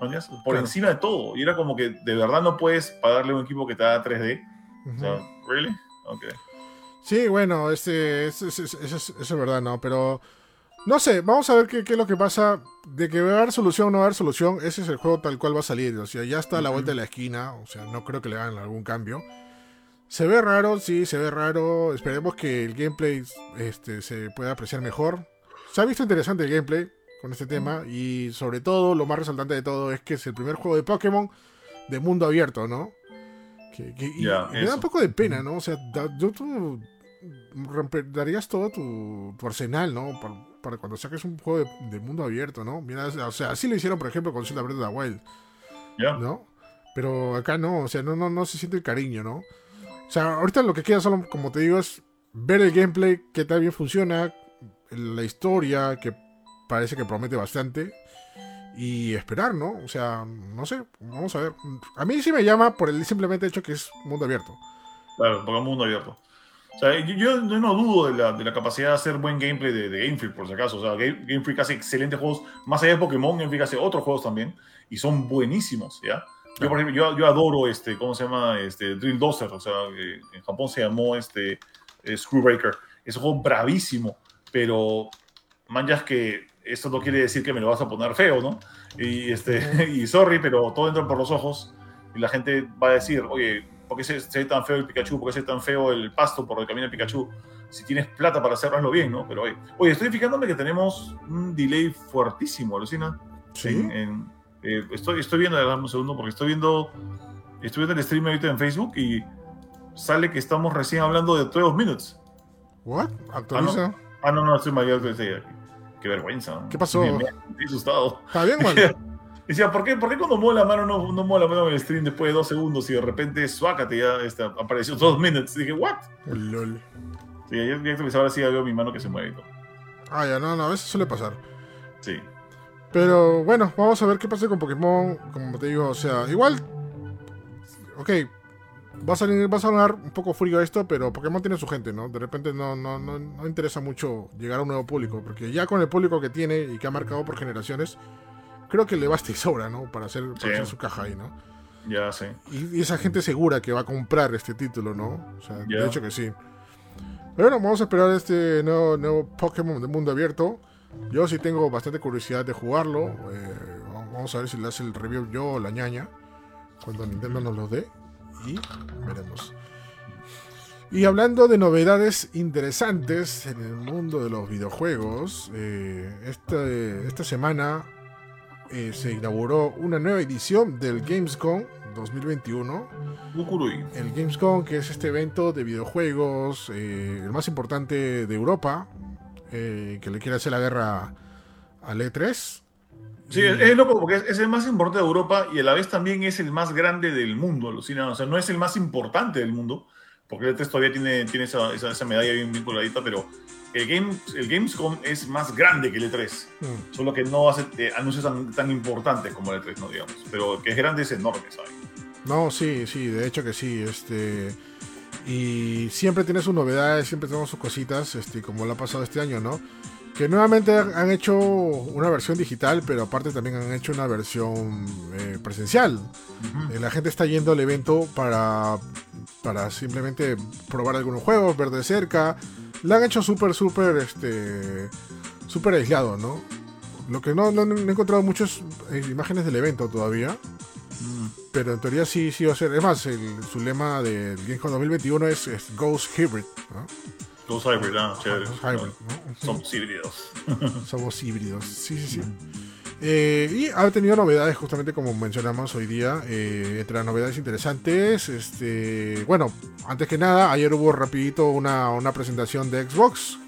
¿no entiendes? Por Claro. encima de todo. Y era como que de verdad no puedes pagarle a un equipo que te da 3D. O sea, Ujú. ¿really? Sí, bueno, este, eso es, es- es- eso es verdad, ¿no? Pero no sé, vamos a ver qué, qué es lo que pasa. De que va a haber solución o no va a haber solución, ese es el juego tal cual va a salir. O sea, ya está a la vuelta de la esquina, o sea, no creo que le hagan algún cambio. Se ve raro, sí, se ve raro. Esperemos que el gameplay este, se pueda apreciar mejor. Se ha visto interesante el gameplay con este tema y sobre todo, lo más resaltante de todo es que es el primer juego de Pokémon de mundo abierto, ¿no? Que, que- y, me da un poco de pena, ¿no? O sea, da- yo darías todo tu, tu arsenal, ¿no? Para, para cuando saques un juego de, de mundo abierto, ¿no? Mira, o sea, así lo hicieron, por ejemplo, con Zelda Breath of the Wild, ¿Ya? ¿no? Pero acá no, o sea, no, no, no se siente el cariño, ¿no? O sea, ahorita lo que queda solo, como te digo, es ver el gameplay, que tal bien funciona, la historia, que parece que promete bastante. Y esperar, ¿no? O sea, no sé, vamos a ver. A mí sí me llama por el simplemente hecho que es mundo abierto. Claro, porque es mundo abierto. O sea, yo, yo no dudo de la, de la, capacidad de hacer buen gameplay de, de Game Freak, por si acaso. O sea, Game, Game, Freak hace excelentes juegos. Más allá de Pokémon, Game Freak hace otros juegos también. Y son buenísimos, ¿ya? Yo, por ejemplo, yo, yo, adoro este, ¿cómo se llama? Este, Drill Dozer. O sea, en Japón se llamó este, eh, Screwbreaker. Es un juego bravísimo. Pero, manjas que esto no quiere decir que me lo vas a poner feo, ¿no? Y, este, [laughs] y sorry, pero todo entra por los ojos. Y la gente va a decir, oye, ¿por qué se, se ve tan feo el Pikachu? ¿Por qué se ve tan feo el pasto por el camino el Pikachu? Si tienes plata para hacerlo bien, ¿no? Pero oye, oye, estoy fijándome que tenemos un delay fuertísimo, alucina. Sí. En, en, eh, estoy, estoy viendo, dame un segundo, porque estoy viendo, estoy viendo el stream ahorita en Facebook y sale que estamos recién hablando de 12 minutes. ¿What? ¿Actualiza? Ah, no, ah, no, no estoy mal, Qué vergüenza. ¿Qué pasó? Me, me, estoy asustado. Está bien, man. [laughs] Decía, ¿por qué, ¿por qué cuando muevo la mano no, no muevo la mano en el stream después de dos segundos y de repente, suácate, ya este, apareció dos minutes? dije, ¿what? Oh, lol. Sí, ya que ahora sí veo mi mano que se mueve y todo. Ah, ya, no, no, a veces suele pasar. Sí. Pero bueno, vamos a ver qué pasa con Pokémon. Como te digo, o sea, igual. Ok, va a, salir, va a sonar un poco frío esto, pero Pokémon tiene su gente, ¿no? De repente no, no, no, no interesa mucho llegar a un nuevo público, porque ya con el público que tiene y que ha marcado por generaciones, creo que le basta y sobra, ¿no? Para hacer, para Sí. hacer su caja ahí, ¿no? Ya. Y, y esa gente segura que va a comprar este título, ¿no? O sea, Ya. de hecho que sí. Pero bueno, vamos a esperar este nuevo, nuevo Pokémon de mundo abierto. Yo sí tengo bastante curiosidad de jugarlo. Eh, vamos a ver si le hace el review yo o la ñaña. Cuando Nintendo nos lo dé. Y veremos. Y hablando de novedades interesantes en el mundo de los videojuegos, eh, esta, esta semana eh, se inauguró una nueva edición del Gamescom 2021. Bukurui. El Gamescom, que es este evento de videojuegos, eh, el más importante de Europa, eh, que le quiere hacer la guerra al E3. Sí, Y- es, loco porque es, es el más importante de Europa y a la vez también es el más grande del mundo, alucina. O sea, no es el más importante del mundo, porque el E3 todavía tiene, tiene esa, esa, esa medalla bien, coladita, pero el, Game, el Gamescom es más grande que el E3. Mm. Solo que no hace eh, anuncios tan, tan importantes como el E3, no digamos. Pero que es grande es enorme, ¿sabes? No, sí, sí, de hecho que sí. Este. Y siempre tiene sus novedades, siempre tenemos sus cositas, este, como lo ha pasado este año, ¿no? Que nuevamente han hecho una versión digital, pero aparte también han hecho una versión eh, presencial. Eh, La gente está yendo al evento para, para simplemente probar algunos juegos, ver de cerca. La han hecho súper, súper, este, súper aislado, ¿no? Lo que no, no- no he encontrado muchas eh, imágenes del evento todavía. Pero en teoría sí, sí va a ser. Es más, el- su lema del Gamescom 2021 es, es Ghost Hybrid, ¿no? Los hybrid, ah, chévere. Ghost Hybrid, ¿no? Somos híbridos. Somos híbridos, sí, sí, sí. Eh, y ha tenido novedades, justamente como mencionamos hoy día. eh, entre las novedades interesantes, este, bueno, antes que nada, ayer hubo rapidito una, una presentación de Xbox,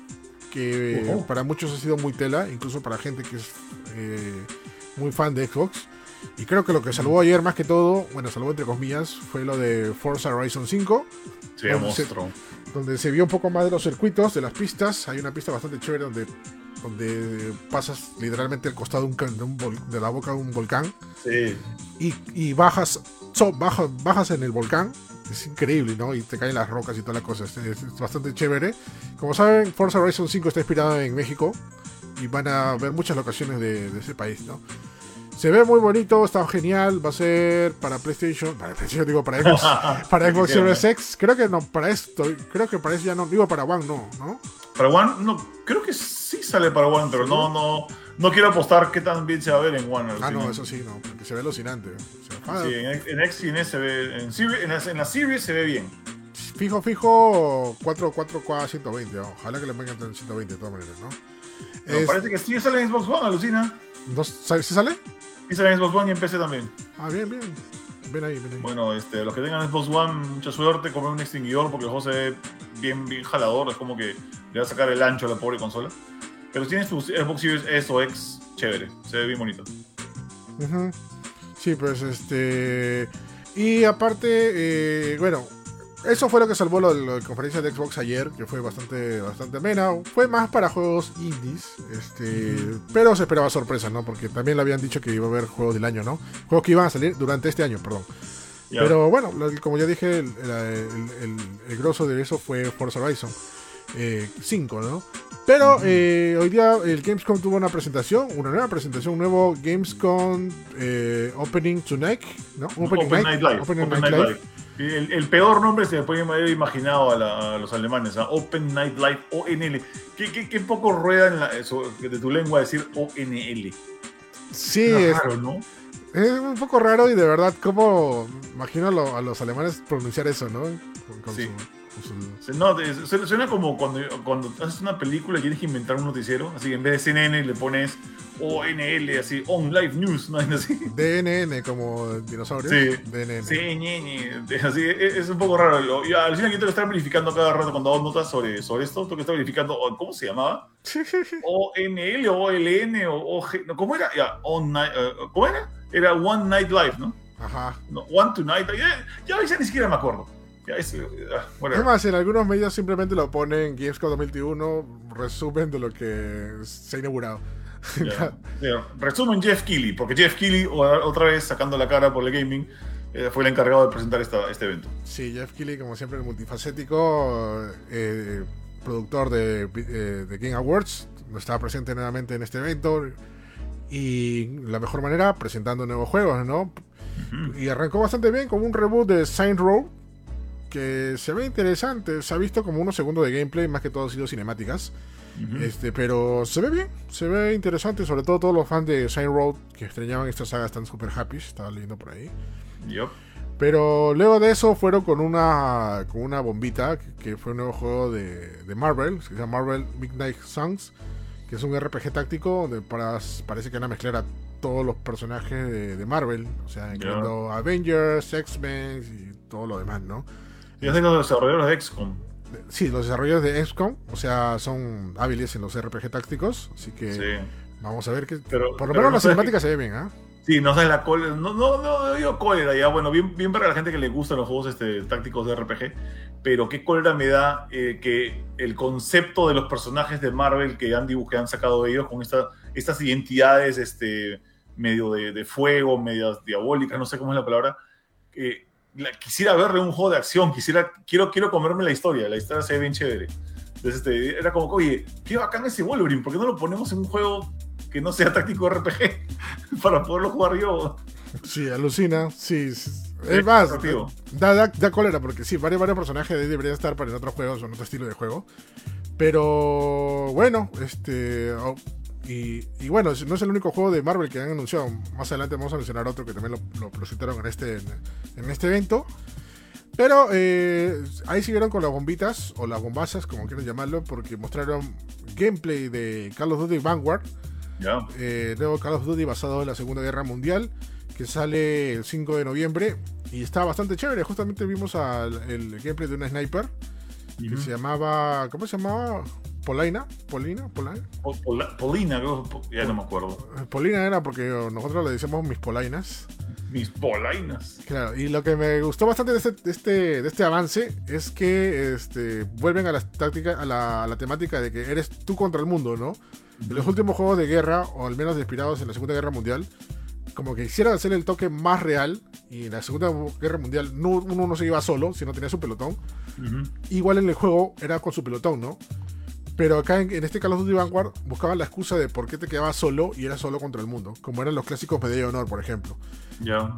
que para muchos ha sido muy tela, incluso para gente que es eh, muy fan de Xbox. Y creo que lo que salvó ayer más que todo, bueno, salvó entre comillas, fue lo de Forza Horizon 5 Se ve Bueno, se- monstruo. Donde se vio un poco más de los circuitos, de las pistas. Hay una pista bastante chévere donde, donde pasas literalmente al costado de, un, de, un vol- de la boca de un volcán Sí. y, y bajas, so- bajas, bajas en el volcán. Es increíble, ¿no? Y te caen las rocas y toda la cosa. Es, es- es bastante chévere. Como saben, Forza Horizon 5 está inspirado en México y van a ver muchas locaciones de, de ese país, ¿no? Se ve muy bonito, está genial. Va a ser para PlayStation, para PlayStation, digo, para Xbox, [laughs] para Xbox Series X. Creo que no, para esto, creo que para eso ya no, digo para One, no, ¿no? Para One, no, creo que sí sale para One, pero no, no, no quiero apostar qué tan bien se va a ver en One. Ah, no, eso sí, no, porque se ve alucinante. Sí, en, en X y en S se ve, en, en, la, en la Series se ve bien. Fijo, fijo, 4, 4K 120. Ojalá que le vengan en 120 de todas maneras, ¿no? Es- parece que sí sale en Xbox One, alucina. ¿no ¿sale- ¿Sí sale? Sí sale en Xbox One y en PC también. Ah, bien, bien. Ven ahí, ven ahí. Bueno, este, los que tengan Xbox One, mucha suerte, compren un extinguidor porque el juego se ve bien, bien jalador, es como que le va a sacar el ancho a la pobre consola. Pero si tienes tu Xbox Series S o X, chévere, se ve bien bonito. Sí, pues este. Y aparte, eh, bueno, eso fue lo que salvó la conferencia de Xbox ayer, que fue bastante, bastante amena. Fue más para juegos indies, este, pero se esperaba sorpresa, ¿no? Porque también le habían dicho que iba a haber juegos del año, ¿no? Juegos que iban a salir durante este año, perdón. Pero bueno, como ya dije, el, el, el, grosso de eso fue Forza Horizon 5, ¿no? Pero eh, hoy día el Gamescom tuvo una presentación, una nueva presentación, un nuevo Gamescom eh, Opening Tonight, ¿no? Opening Night, Live. Opening Night, Live. El, peor nombre se puede haber imaginado a, los alemanes, a Open Night Live, ONL. ¿Qué, qué, poco rueda en la, eso, de tu lengua decir ONL? Sí, es, raro, ¿no? Es un poco raro y de verdad, ¿cómo imagino a, los alemanes pronunciar eso, ¿no? sí. No, suena como cuando, cuando haces una película y tienes que inventar un noticiero, así que en vez de CNN le pones ONL, así, On Live News, ¿no? [laughs] Así. DNN, como dinosaurio. Sí. DNN. Sí, así, e, es un poco raro. Yo, al final yo tengo que estar verificando cada rato cuando hago notas sobre, sobre esto, tengo que estar verificando, ¿cómo se llamaba? ONL [laughs] o OLN o OG, ¿cómo era? Ya, on, uh, ¿Cómo era? Era One Night Live, ¿no? Ajá. No, one Tonight, ya, ya, ya ni siquiera me acuerdo. Es, ah, más, en algunos medios simplemente lo ponen Gamescom 2021, resumen de lo que se ha inaugurado. [laughs] resumen Jeff Keighley, porque Jeff Keighley, otra vez sacando la cara por el gaming, eh, fue el encargado de presentar este evento. Sí, Jeff Keighley, como siempre, el multifacético, eh, productor de, eh, de Game Awards, estaba presente nuevamente en este evento. Y la mejor manera, presentando nuevos juegos, ¿no? Y arrancó bastante bien con un reboot de Saint Row, que se ve interesante. Se ha visto como unos segundos de gameplay, más que todo ha sido cinemáticas. este, pero se ve bien, se ve interesante. Sobre todo todos los fans de Sign Road que extrañaban esta saga están super happy. Estaba leyendo por ahí. Pero luego de eso fueron con una, con una bombita, que, fue un nuevo juego de, de, Marvel, que se llama Marvel Midnight Suns, que es un RPG táctico donde para, parece que van a mezclar a todos los personajes de, Marvel, o sea, incluyendo Avengers, X-Men y todo lo demás, ¿no? Y es de los desarrolladores de XCOM. Sí, los desarrolladores de XCOM, o sea, son hábiles en los RPG tácticos, así que vamos a ver que. Pero, por lo menos la cinemática se ve bien, ¿ah? Sí, no sabes la cólera. No, no, no, digo cólera, ya. Bueno, bien, bien para la gente que le gustan los juegos este, tácticos de RPG. Pero qué cólera me da eh, que el concepto de los personajes de Marvel que han dibujado, han sacado de ellos con esta, estas identidades este, medio de, de, fuego, medias diabólicas, no sé cómo es la palabra. Eh, quisiera verle un juego de acción, quisiera, quiero, quiero comerme la historia, la historia se ve bien chévere. Entonces este, era como, oye, qué bacán ese Wolverine, ¿por qué no lo ponemos en un juego que no sea táctico RPG [laughs] para poderlo jugar yo? Sí, alucina, sí. Es más, da, da, da, cólera porque sí, varios, varios personajes deberían estar para en otros juegos o en otro estilo de juego. Pero bueno, este y, bueno, no es el único juego de Marvel que han anunciado. Más adelante vamos a mencionar otro que también lo, presentaron en este, en, este evento. Pero eh, ahí siguieron con las bombitas, o las bombazas, como quieran llamarlo, porque mostraron gameplay de Call of Duty Vanguard. Eh, nuevo Call of Duty basado en la Segunda Guerra Mundial, que sale el 5 de noviembre. Y está bastante chévere. Justamente vimos el gameplay de una sniper que se llamaba. ¿Cómo se llamaba? Polina, Polina, Polina. Polina, ya no me acuerdo. Polina era porque nosotros le decíamos mis polainas. Mis polainas. Claro, y lo que me gustó bastante de este, de este, de este avance es que este, vuelven a la, táctica, a la, a, la, temática de que eres tú contra el mundo, ¿no? En los últimos juegos de guerra, o al menos inspirados en la Segunda Guerra Mundial, como que quisieran hacer el toque más real. Y en la Segunda Guerra Mundial no, uno no se iba solo, sino tenía su pelotón. Igual en el juego era con su pelotón, ¿no? Pero acá en, este Call of Duty Vanguard buscaban la excusa de por qué te quedabas solo y eras solo contra el mundo, como eran los clásicos Medalla de Honor, por ejemplo.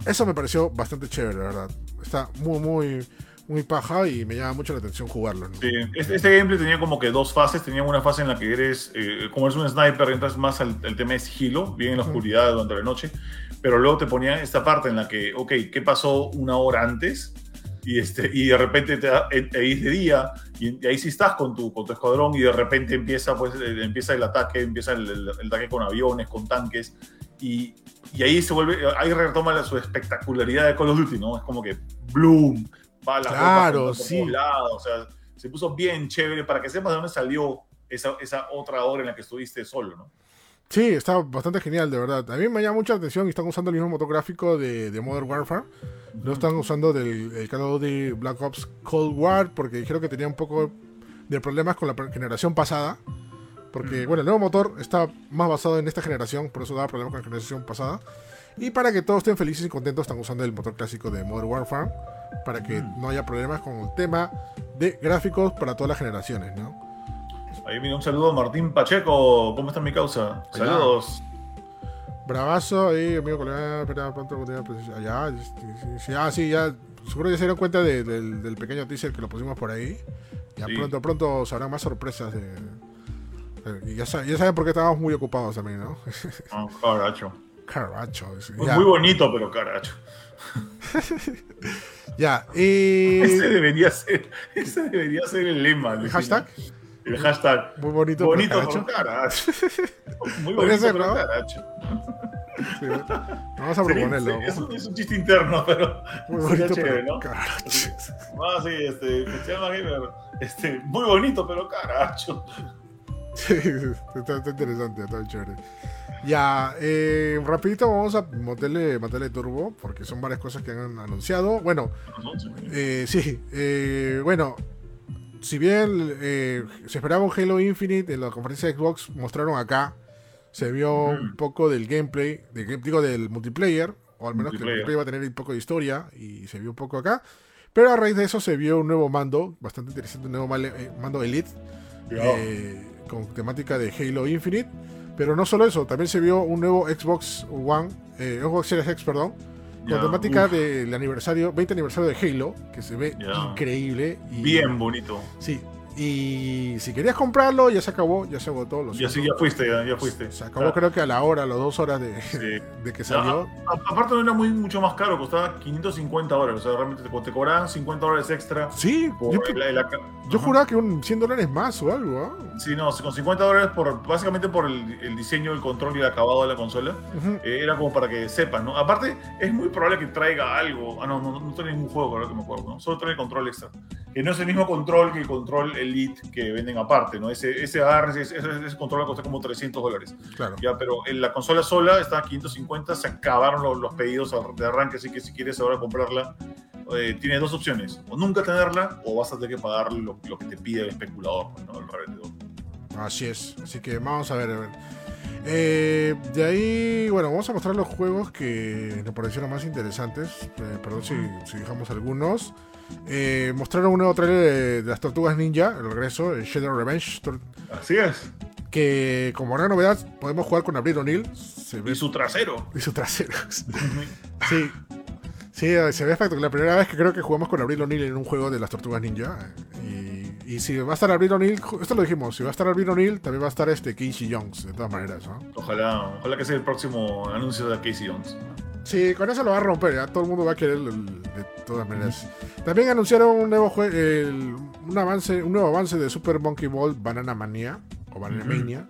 Eso me pareció bastante chévere, la verdad. Está muy, muy, muy paja y me llama mucho la atención jugarlo. Sí, este, este, gameplay tenía como que dos fases. Tenía una fase en la que eres, eh, como eres un sniper, entras más al, tema de sigilo, bien en la oscuridad durante la noche. Pero luego te ponía esta parte en la que, ok, ¿qué pasó una hora antes? Y, este, y de repente te, es de día y, ahí sí estás con tu, con tu escuadrón y de repente empieza, pues, eh, empieza el ataque, empieza el, ataque con aviones, con tanques y, y, ahí se vuelve, ahí retoma su espectacularidad de Call of Duty, ¿no? Es como que bloom, balas, claro, sí. o sea, se puso bien chévere para que sepas de dónde salió esa, esa otra hora en la que estuviste solo, ¿no? Sí, está bastante genial, de verdad. A mí me llama mucha atención y están usando el mismo motor gráfico de, de Modern Warfare. No están usando del el Call of Duty Black Ops Cold War porque dijeron que tenía un poco de problemas con la generación pasada. Porque, bueno, el nuevo motor está más basado en esta generación, por eso daba problemas con la generación pasada. Y para que todos estén felices y contentos, están usando el motor clásico de Modern Warfare. Para que no haya problemas con el tema de gráficos para todas las generaciones, ¿no? Ahí mira un saludo a Martín Pacheco. ¿Cómo está mi causa? Saludos. Bravazo ahí, amigo colega, espera, pronto, pues, allá, ah, sí, ya, seguro ya se dieron cuenta de- del, del pequeño teaser que lo pusimos por ahí. Ya Sí. pronto, pronto sabrán más sorpresas de... y ya, sa- ya saben por qué estábamos muy ocupados también, ¿no? [laughs] Ah, caracho. Caracho. sí, Pues Muy bonito, pero caracho. [laughs] ya, y... [laughs] Ese debería ser, ese debería ser el lema. ¿El hashtag? final. El hashtag. Muy bonito, pero Bonito, caracho. [laughs] Muy [laughs] bonito, ser, caracho. Sí, vamos a proponerlo. Es un, es un chiste interno, pero Muy bonito, chévere, pero ¿no? caracho. Ah, sí, este, Gamer, este, muy bonito, pero caracho. Sí, está, está interesante, está chévere. Ya, eh, rapidito vamos a meterle, meterle turbo, porque son varias cosas que han anunciado. Bueno, eh, sí, eh, bueno, si bien eh, se esperaba un Halo Infinite en la conferencia de Xbox, mostraron acá, se vio un poco del gameplay, de, game- digo del multiplayer, o al menos que el Multiplayer. va a tener un poco de historia, y se vio un poco acá. Pero a raíz de eso se vio un nuevo mando, bastante interesante, un nuevo eh, mando Elite, eh, con temática de Halo Infinite. Pero no solo eso, también se vio un nuevo Xbox One, eh, Xbox Series X, perdón, Ya, temática uf. del aniversario, 20 aniversario de Halo, que se ve increíble. Y, Bien bonito. Sí. Y si querías comprarlo, ya se acabó, ya se agotó. Lo Ya, sí, ya fuiste, ya, ya fuiste. Se acabó creo que a la hora, a las dos horas de, sí. [laughs] de que salió. A- a- aparte no era muy, mucho más caro, costaba 550 dólares. O sea, realmente te, te cobraban 50 dólares extra. Sí, Por yo, el- el- yo juraba que un 100 dólares más o algo. ¿ah? Sí, no, con 50 dólares por, básicamente por el, diseño, el control y el acabado de la consola. Eh, era como para que sepan, ¿no? Aparte, es muy probable que traiga algo. Ah, no, no, no trae ningún juego, ahora que me acuerdo, ¿no? Solo trae el control extra. Que no es el mismo control que el control Elite que venden aparte, ¿no? Ese, ese agarre, ese, ese- control va a costar como 300 dólares. Claro. Ya, pero en la consola sola está a 550, se acabaron los, los pedidos de arranque, así que si quieres ahora comprarla, eh, tienes dos opciones. O nunca tenerla, o vas a tener que pagar lo, lo que te pide el especulador, ¿no? El revendedor. Así es. Así que vamos a ver, a ver. Eh, de ahí, bueno, vamos a mostrar los juegos que nos parecieron más interesantes. Eh, perdón si, si dejamos algunos. Eh, mostraron un nuevo trailer de, las Tortugas Ninja, el regreso, el Shadow Revenge. Así es. Que como gran novedad podemos jugar con Abril O'Neill. Y su trasero. y su trasero. [laughs] sí. Sí, eh, se ve espectacular. La primera vez que creo que jugamos con Abril O'Neill en un juego de las Tortugas Ninja. Y, y si va a estar Abril O'Neill, esto lo dijimos, si va a estar Abril O'Neill, también va a estar este Casey Jones, de todas maneras, ¿no? Ojalá, ojalá que sea el próximo anuncio de Casey Jones. Sí, con eso lo va a romper, ya todo el mundo va a querer de todas maneras. También anunciaron un nuevo jue- el- un avance, un nuevo avance de Super Monkey Ball Banana Mania o Banana Ujú. Mania.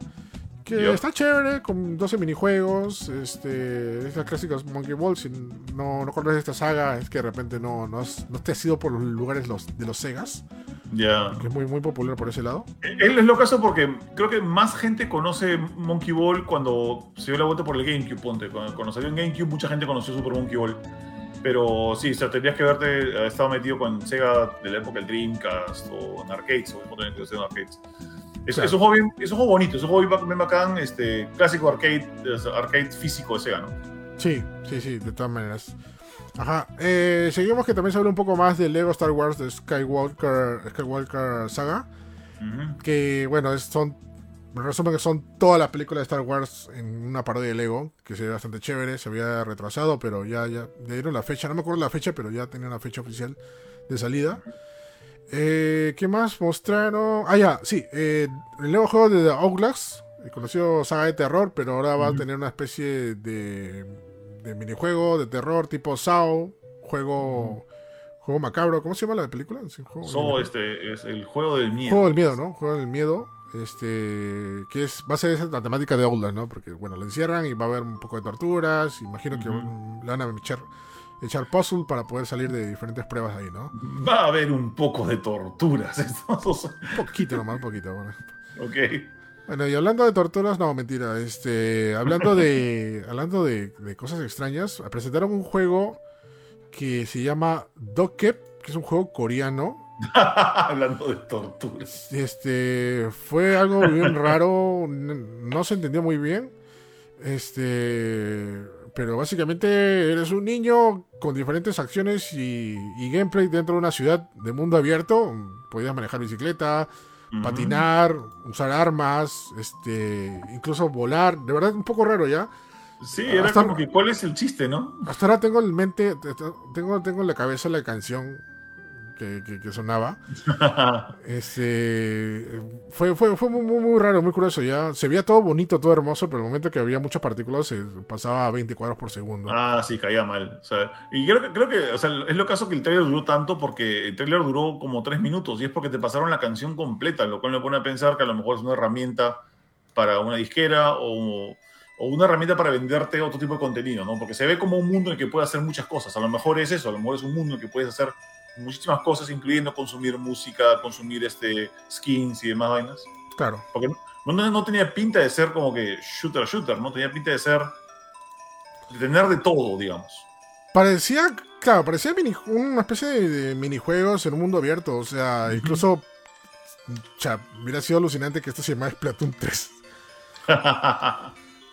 Que Yup. está chévere, con 12 minijuegos, este, estas clásicas Monkey Ball, si no, no conoces esta saga, es que de repente no, no, has- no te has ido por los lugares los, de los Segas, Ya. que es muy, muy popular por ese lado. Él es lo caso porque creo que más gente conoce Monkey Ball cuando se dio la vuelta por el GameCube, ponte. Cuando, cuando salió en GameCube, mucha gente conoció Super Monkey Ball. Pero sí, o sea, tendrías que haberte haber estado metido con Sega de la época del Dreamcast o en arcades, o en arcades. Es, Claro. es un juego bien, es un juego bonito, es un juego bien bacán, este, clásico arcade, arcade físico de Sega, ¿no? Sí, sí, sí, de todas maneras. Ajá. Eh, seguimos que también se habla un poco más de Lego Star Wars de Skywalker, Skywalker Saga. Que bueno, son. En resumen, que son todas las películas de Star Wars en una parodia de Lego. Que se ve bastante chévere. Se había retrasado, pero ya, ya dieron la fecha. No me acuerdo la fecha, pero ya tenía una fecha oficial de salida. Eh, ¿Qué más mostraron? Ah, ya, sí. eh, el nuevo juego de The Outlast. El conocido saga de terror, pero ahora va a tener una especie de, de minijuego de terror tipo Sao. Juego. Juego macabro. ¿Cómo se llama la película? Sí, juego- So, este, es el juego del miedo. Juego del miedo, ¿no? Juego del miedo. Este. Que es. Va a ser esa la temática de Outlast, ¿no? Porque, bueno, lo encierran y va a haber un poco de torturas. Imagino que le van a echar, echar puzzle para poder salir de diferentes pruebas ahí, ¿no? Va a haber un poco de torturas. [laughs] Un poquito nomás, un poquito. Bueno. ok. Bueno, y hablando de torturas, no, mentira. Este, hablando de, [laughs] hablando de, de cosas extrañas, presentaron un juego que se llama Dokep, que es un juego coreano. [laughs] hablando de torturas. Este, fue algo bien raro, no se entendió muy bien. Este, pero básicamente eres un niño con diferentes acciones y, y gameplay dentro de una ciudad de mundo abierto. Podías manejar bicicleta, patinar, usar armas, este, incluso volar. De verdad, un poco raro ya. Sí, era Hasta- como que cuál es el chiste, ¿no? Hasta ahora tengo en mente, tengo, tengo en la cabeza la canción que, que- que sonaba. [laughs] Este, fue, fue, fue muy, muy, raro, muy curioso. Ya se veía todo bonito, todo hermoso, pero el momento que había muchas partículas se pasaba a 20 cuadros por segundo. ah, sí, caía mal. O sea, y creo que, creo que o sea, es lo caso que el trailer duró tanto porque el trailer duró como tres minutos y es porque te pasaron la canción completa, lo cual me pone a pensar que a lo mejor es una herramienta para una disquera o, o una herramienta para venderte otro tipo de contenido, ¿no? Porque se ve como un mundo en el que puedes hacer muchas cosas. A lo mejor es eso, a lo mejor es un mundo en el que puedes hacer muchísimas cosas, incluyendo consumir música, consumir este, skins y demás vainas. Claro. Porque no, no, no tenía pinta de ser como que shooter shooter, ¿no? Tenía pinta de ser. de tener de todo, digamos. Parecía, claro, parecía mini- una especie de, de minijuegos en un mundo abierto. O sea, incluso, cha, hubiera sido alucinante que esto se llamara Splatoon 3. [laughs]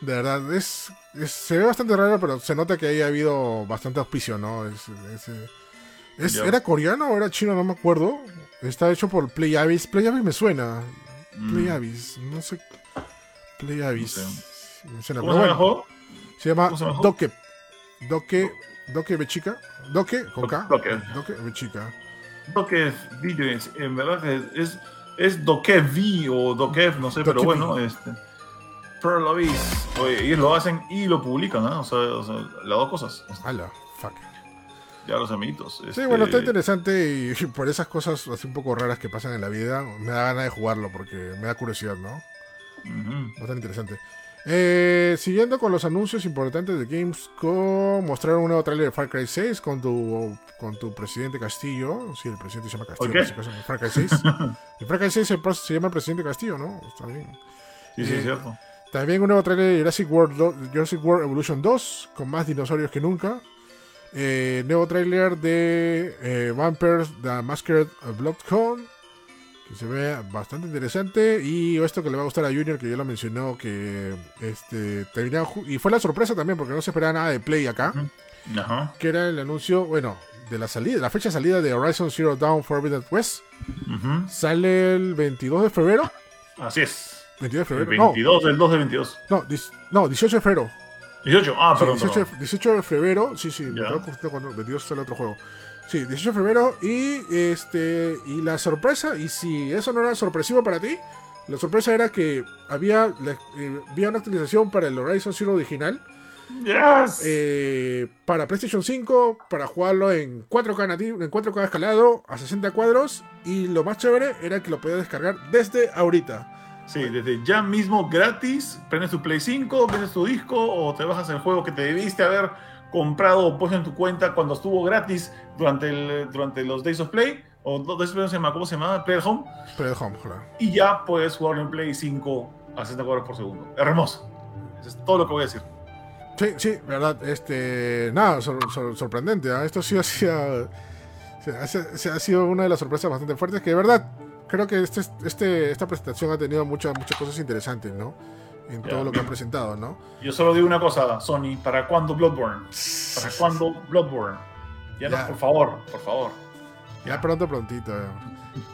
De verdad, es, es- se ve bastante raro, pero se nota que ahí ha habido bastante auspicio, ¿no? Es, es, eh, es-. ¿Era coreano o era chino? No me acuerdo. Está hecho por Play Abyss. Play Abyss me suena. Play Mm. Abyss, no sé. Play Abyss. sé. Me suena, ¿Cómo bueno, se llama ¿Cómo se llama el juego? Doke. Doke. Doke Bechica. Doke con K. Doke. Doke Bechica. Video, es- en verdad es, es Dokev V o Dokev, no sé, pero bueno, este. Pearl Abyss. Oye, ellos lo hacen y lo publican, ¿no? O sea, o sea, las dos cosas. Ala. Ya los amiguitos. Sí, este, bueno, está interesante y por esas cosas así un poco raras que pasan en la vida, me da ganas de jugarlo porque me da curiosidad, ¿no? ujú. Bastante interesante. Eh, siguiendo con los anuncios importantes de Gamescom, mostraron un nuevo trailer de Far Cry 6 con tu, con tu presidente Castillo. Sí, el presidente se llama Castillo. ¿Ok? en este caso, Far Cry 6. el Far Cry 6 [laughs] se, se llama el presidente Castillo, ¿no? Está bien. Sí, sí, Eh, es cierto. También un nuevo trailer de Jurassic World, Jurassic World Evolution 2, con más dinosaurios que nunca. Eh, nuevo trailer de eh, Vampires The Masquerade Bloodhound, que se ve bastante interesante. Y esto que le va a gustar a Junior, que ya lo mencionó, que este terminaron ju- y fue la sorpresa también, porque no se esperaba nada de Play acá, Ujú. Ajá. que era el anuncio, bueno, de la salida, la fecha de salida de Horizon Zero Dawn Forbidden West. Sale el 22 de febrero. Así es. 22 de El febrero. 22 del 2 de 22. No, no, no, 18 de febrero. 18. Ah, Sí, perdón. 18, perdón. de, 18 de febrero, sí, sí, me cuando 22 sale otro juego. Sí, 18 de febrero y este y la sorpresa, y si eso no era sorpresivo para ti, la sorpresa era que había, la- eh, había una actualización para el Horizon Zero original, Yes. eh, para PlayStation 5, para jugarlo en 4K nativo, en 4K escalado, a 60 cuadros, y lo más chévere era que lo podías descargar desde ahorita. Sí, desde ya mismo gratis, prendes tu Play 5, vendes tu disco o te bajas el juego que te debiste haber comprado o puesto en tu cuenta cuando estuvo gratis durante, el, durante los Days of Play, o Play no se llama, ¿cómo se llama? Play at Home, Pero de home, claro. y ya puedes jugarlo en Play 5 a 60 cuadros por segundo. Hermoso. Eso es todo lo que voy a decir. Sí, sí, verdad. Este, nada, sor- sor- sorprendente. ¿ah? Esto sí ha sido, ha sido una de las sorpresas bastante fuertes. Que de verdad, creo que este, este, esta presentación ha tenido muchas, muchas cosas interesantes, ¿no? En todo lo que han presentado, ¿no? Yo solo digo una cosa, Sony, ¿para cuándo Bloodborne? ¿Para cuándo Bloodborne? Ya, Ya. no, por favor, por favor. Ya pronto, prontito. eh.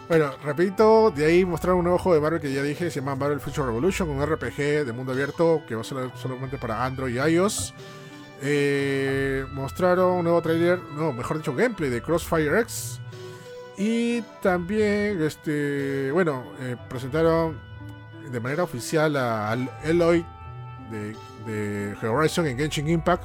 Bueno, repito, de ahí mostraron un nuevo juego de Marvel que ya dije, se llama Marvel Future Revolution, un RPG de mundo abierto que va a ser solamente para Android y iOS. Eh, mostraron un nuevo trailer, no, mejor dicho, gameplay de Crossfire X. Y también, este, bueno, eh, presentaron de manera oficial a- al Eloy de, de Horizon en Genshin Impact.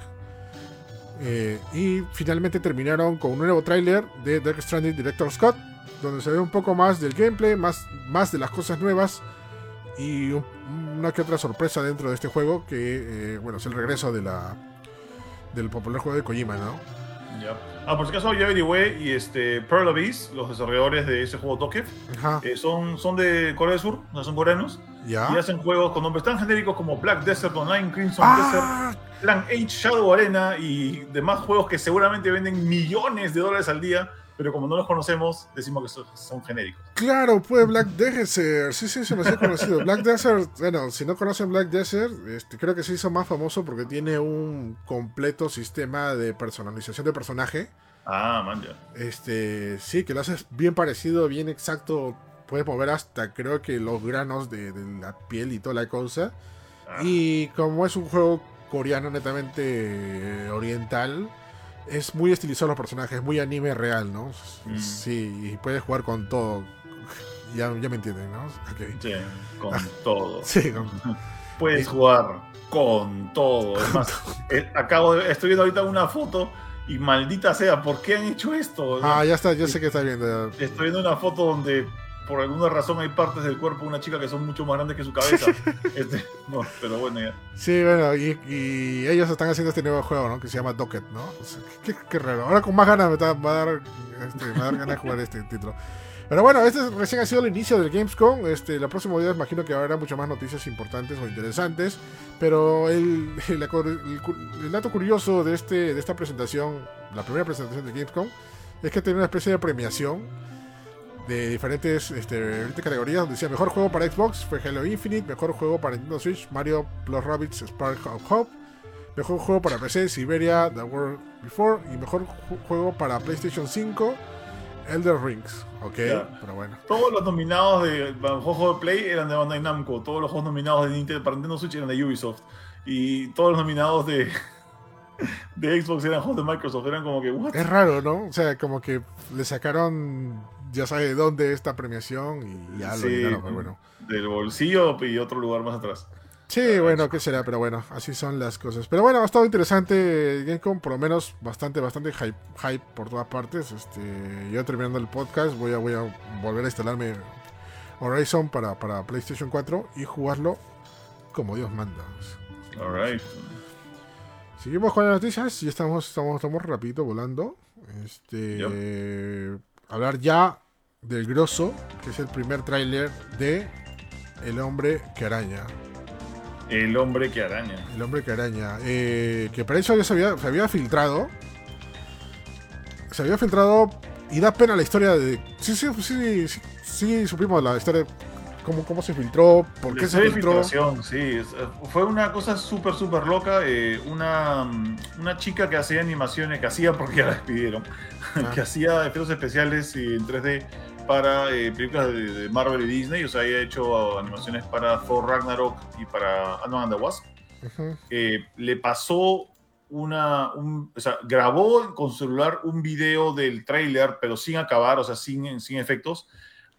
Eh, y finalmente terminaron con un nuevo tráiler de Dark Stranding Director Scott, donde se ve un poco más del gameplay, más, más de las cosas nuevas y un- una que otra sorpresa dentro de este juego, que eh, bueno, es el regreso de la del popular juego de Kojima, ¿no? Ya. Ah, por si acaso ya averigüé y este, Pearl Abyss, los desarrolladores de ese juego Tokyo, Ajá. eh, son, son de Corea del Sur, no son coreanos, ¿Ya? Y hacen juegos con nombres tan genéricos como Black Desert Online, Crimson Ah, Desert, Plan H, Shadow Arena y demás juegos que seguramente venden millones de dólares al día, pero como no los conocemos, decimos que son, son genéricos. claro, pues Black Desert. Sí, sí, se me ha conocido. Black Desert, bueno, si no conocen Black Desert, este, creo que se hizo más famoso porque tiene un completo sistema de personalización de personaje. Ah, man, ya. Este, sí, que lo haces bien parecido, bien exacto. Puedes mover hasta creo que los granos de, de la piel y toda la cosa. Ah, Y como es un juego coreano netamente eh, oriental, es muy estilizado los personajes, muy anime real, ¿no? Mm. Sí, y puedes jugar con todo. Ya, ya me entienden, ¿no? Sí, con todo. Sí, con- [laughs] Puedes jugar con todo. Es más, eh, acabo de, estoy viendo ahorita una foto y maldita sea, ¿por qué han hecho esto? Ah, ya está, yo sé que está viendo. Estoy viendo una foto donde por alguna razón hay partes del cuerpo de una chica que son mucho más grandes que su cabeza. [laughs] Este, no, pero bueno, ya. Sí, bueno, y, y ellos están haciendo este nuevo juego, ¿no? Que se llama Docket, ¿no? O sea, qué, qué raro. Ahora con más ganas me, va a dar, este, me va a dar ganas de jugar este título. Pero bueno, este recién ha sido el inicio del Gamescom. Este, la próxima día imagino que habrá muchas más noticias importantes o interesantes. Pero el, el, el el dato curioso de, este, de esta presentación, la primera presentación de Gamescom, es que tiene una especie de premiación de diferentes, este, diferentes categorías. Donde decía mejor juego para Xbox fue Halo Infinite, mejor juego para Nintendo Switch, Mario Plus Rabbids Spark of Hope, mejor juego para PC, Siberia, The World Before, y mejor ju- juego para PlayStation 5, Elder Rings. Ok, pero bueno. Todos los nominados de juego de Play eran de Bandai Namco. Todos los juegos nominados de Nintendo, para Nintendo Switch eran de Ubisoft. Y todos los nominados de, [laughs] de Xbox eran juegos de Microsoft. Eran como que, ¿what? Es raro, ¿no? O sea, como que le sacaron, ya sabe de dónde esta premiación y ya lo Sí. llenaron, pero bueno. Del bolsillo y otro lugar más atrás. Sí, bueno, qué será, pero bueno, así son las cosas. Pero bueno, ha estado interesante Gamecom, por lo menos bastante, bastante hype, hype por todas partes. Este, yo terminando el podcast voy a, voy a volver a instalarme Horizon para, para PlayStation 4 y jugarlo como Dios manda. Alright. Seguimos con las noticias y estamos, estamos, estamos rapidito volando. Este, hablar ya del grosso, que es el primer tráiler de El hombre que araña. El hombre que araña. El hombre que araña. eh, que para eso ya se había, se había filtrado. Se había filtrado y da pena la historia de. Sí, sí, sí, sí, sí supimos la historia. Cómo, cómo se filtró, por qué se filtró. sí. eh, Fue una cosa súper, súper loca. eh, una, mm, una chica que hacía animaciones, que hacía porque ya la despidieron, [laughs] Ah. que hacía efectos especiales en 3D para eh, películas de, de Marvel y Disney. O sea, había hecho animaciones para Thor Ragnarok y para Ant-Man and the Wasp. Ujú. eh, le pasó una, un- o sea, grabó con celular un video del tráiler, pero sin acabar, o sea, sin, sin efectos,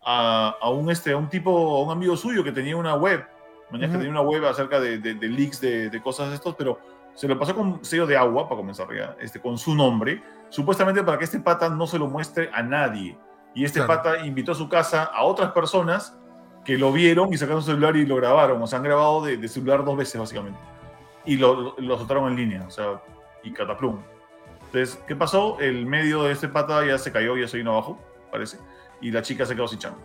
a, a un, este, a un tipo, a un amigo suyo que tenía una web, mañana que Ujú. tenía una web acerca de, de- de leaks de, de cosas de estos, pero se lo pasó con sello de agua, para comenzar ya, este, con su nombre, supuestamente para que este pata no se lo muestre a nadie. Y este Claro. pata invitó a su casa a otras personas que lo vieron y sacaron su celular y lo grabaron. O sea, han grabado de, de celular dos veces, básicamente. Y lo, lo soltaron en línea, o sea, y cataplum. Entonces, ¿qué pasó? El medio de este pata ya se cayó, ya se vino abajo, parece. Y la chica se quedó sin chamba.